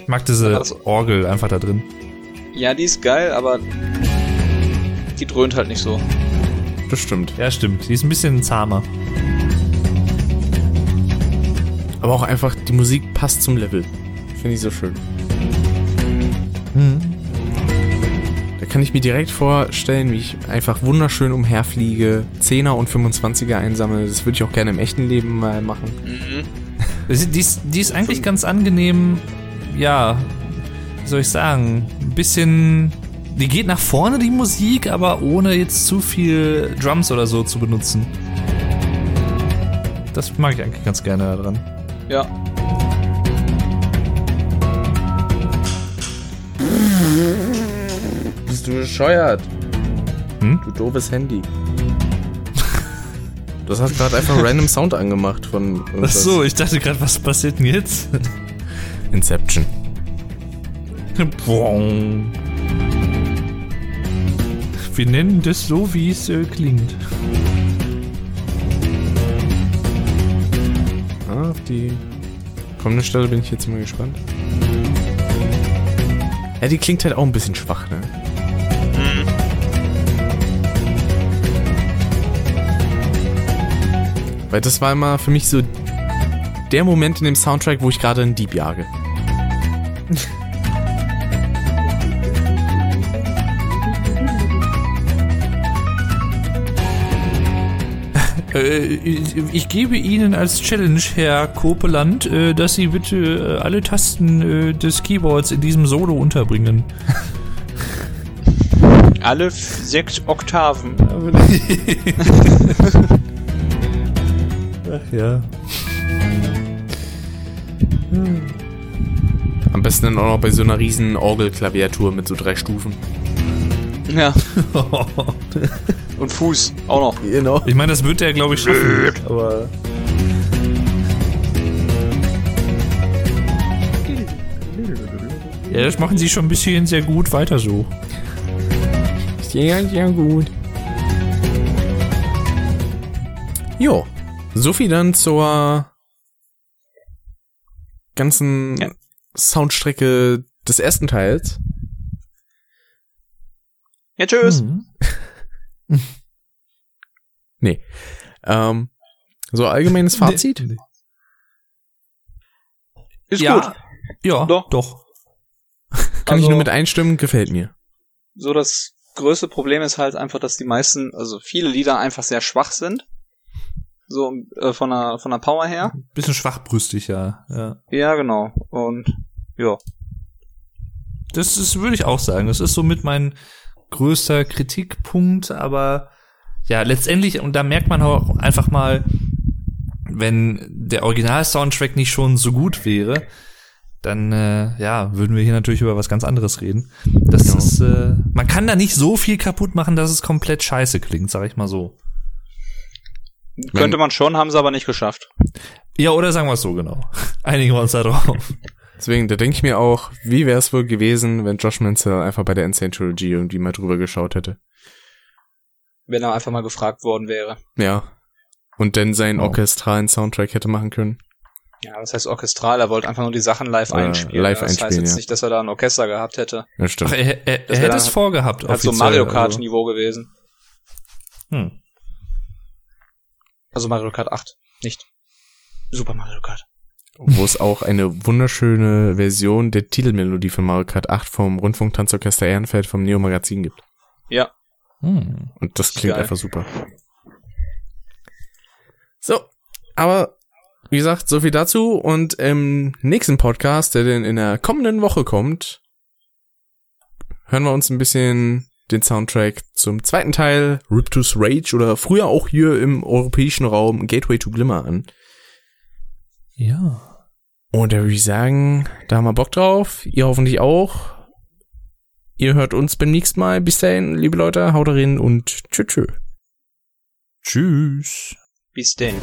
Ich mag diese Also- Orgel einfach da drin. Ja, die ist geil, aber die dröhnt halt nicht so. Das stimmt. Ja, stimmt. Die ist ein bisschen zahmer. Aber auch einfach, die Musik passt zum Level. Finde ich so schön. Da kann ich mir direkt vorstellen, wie ich einfach wunderschön umherfliege, 10er und 25er einsammle. Das würde ich auch gerne im echten Leben mal machen. Mhm. Die, die, ist, die ist eigentlich ganz angenehm, ja, wie soll ich sagen, ein bisschen. Die geht nach vorne, die Musik, aber ohne jetzt zu viel Drums oder so zu benutzen. Das mag ich eigentlich ganz gerne daran. Ja. Bist du bescheuert? Hm? Du doofes Handy. Du hast gerade einfach random Sound angemacht von Ach irgendwas. so, ich dachte gerade, was passiert denn jetzt? Inception. Boing. Wir nennen das so, wie es äh, klingt. Ah, auf die kommende Stelle bin ich jetzt mal gespannt. Ja, die klingt halt auch ein bisschen schwach, ne? Weil das war immer für mich so der Moment in dem Soundtrack, wo ich gerade einen Dieb jage. ich, ich gebe Ihnen als Challenge, Herr Kopeland, äh, dass Sie bitte äh, alle Tasten äh, des Keyboards in diesem Solo unterbringen. Alle sechs Oktaven. Ach ja. Am besten dann auch noch bei so einer riesen Orgelklaviatur mit so drei Stufen. Ja. Und Fuß auch noch. Genau. Ich meine, das wird er, glaube ich, schaffen. Aber. Ja, das machen sie schon ein bisschen sehr gut weiter so. Sehr, sehr gut. Jo. So viel dann zur ganzen Ja. Soundstrecke des ersten Teils. Ja, tschüss. Mhm. Nee. Ähm, so allgemeines Fazit? Nee. Ist ja, gut. Ja, Doch. doch. Kann ich Also- nur mit einstimmen, gefällt mir. So das größte Problem ist halt einfach, dass die meisten, also viele Lieder einfach sehr schwach sind. So äh, von der von der Power her. Bisschen schwachbrüstig, ja. ja. Ja, genau. Und ja. Das ist, würde ich auch sagen. Das ist somit mein größter Kritikpunkt, aber ja, letztendlich, und da merkt man auch einfach mal, wenn der Original-Soundtrack nicht schon so gut wäre, dann äh, ja, würden wir hier natürlich über was ganz anderes reden. Das Ja. ist, äh, man kann da nicht so viel kaputt machen, dass es komplett scheiße klingt, sag ich mal so. Könnte man schon, haben sie aber nicht geschafft. Ja, oder sagen wir es so genau. Einigen wir uns da drauf. Deswegen, da denke ich mir auch, wie wäre es wohl gewesen, wenn Josh Mansell einfach bei der Insane Trilogy irgendwie mal drüber geschaut hätte. Wenn er einfach mal gefragt worden wäre. Ja. Und dann seinen Oh. orchestralen Soundtrack hätte machen können. Ja, was heißt orchestral? Er wollte einfach nur die Sachen live Oder einspielen. live das heißt einspielen, jetzt ja. nicht, dass er da ein Orchester gehabt hätte. Ja, stimmt. Ach, er, er, er hätte es vorgehabt. Hat so Mario also. Kart Niveau gewesen. Hm. Also Mario Kart 8, nicht Super Mario Kart. Wo es auch eine wunderschöne Version der Titelmelodie von Mario Kart 8 vom Rundfunktanzorchester Ehrenfeld vom Neo Magazin gibt. Ja, Hm. Und das klingt Geil. einfach super. So, aber wie gesagt, so viel dazu. Und im nächsten Podcast, der dann in der kommenden Woche kommt, hören wir uns ein bisschen den Soundtrack zum zweiten Teil, Riptus Rage oder früher auch hier im europäischen Raum Gateway to Glimmer an. Ja. Und da würde ich sagen, da haben wir Bock drauf. Ihr hoffentlich auch. Ihr hört uns beim nächsten Mal. Bis dahin, liebe Leute, haut rein und tschö tschö. Tschüss. bis denn.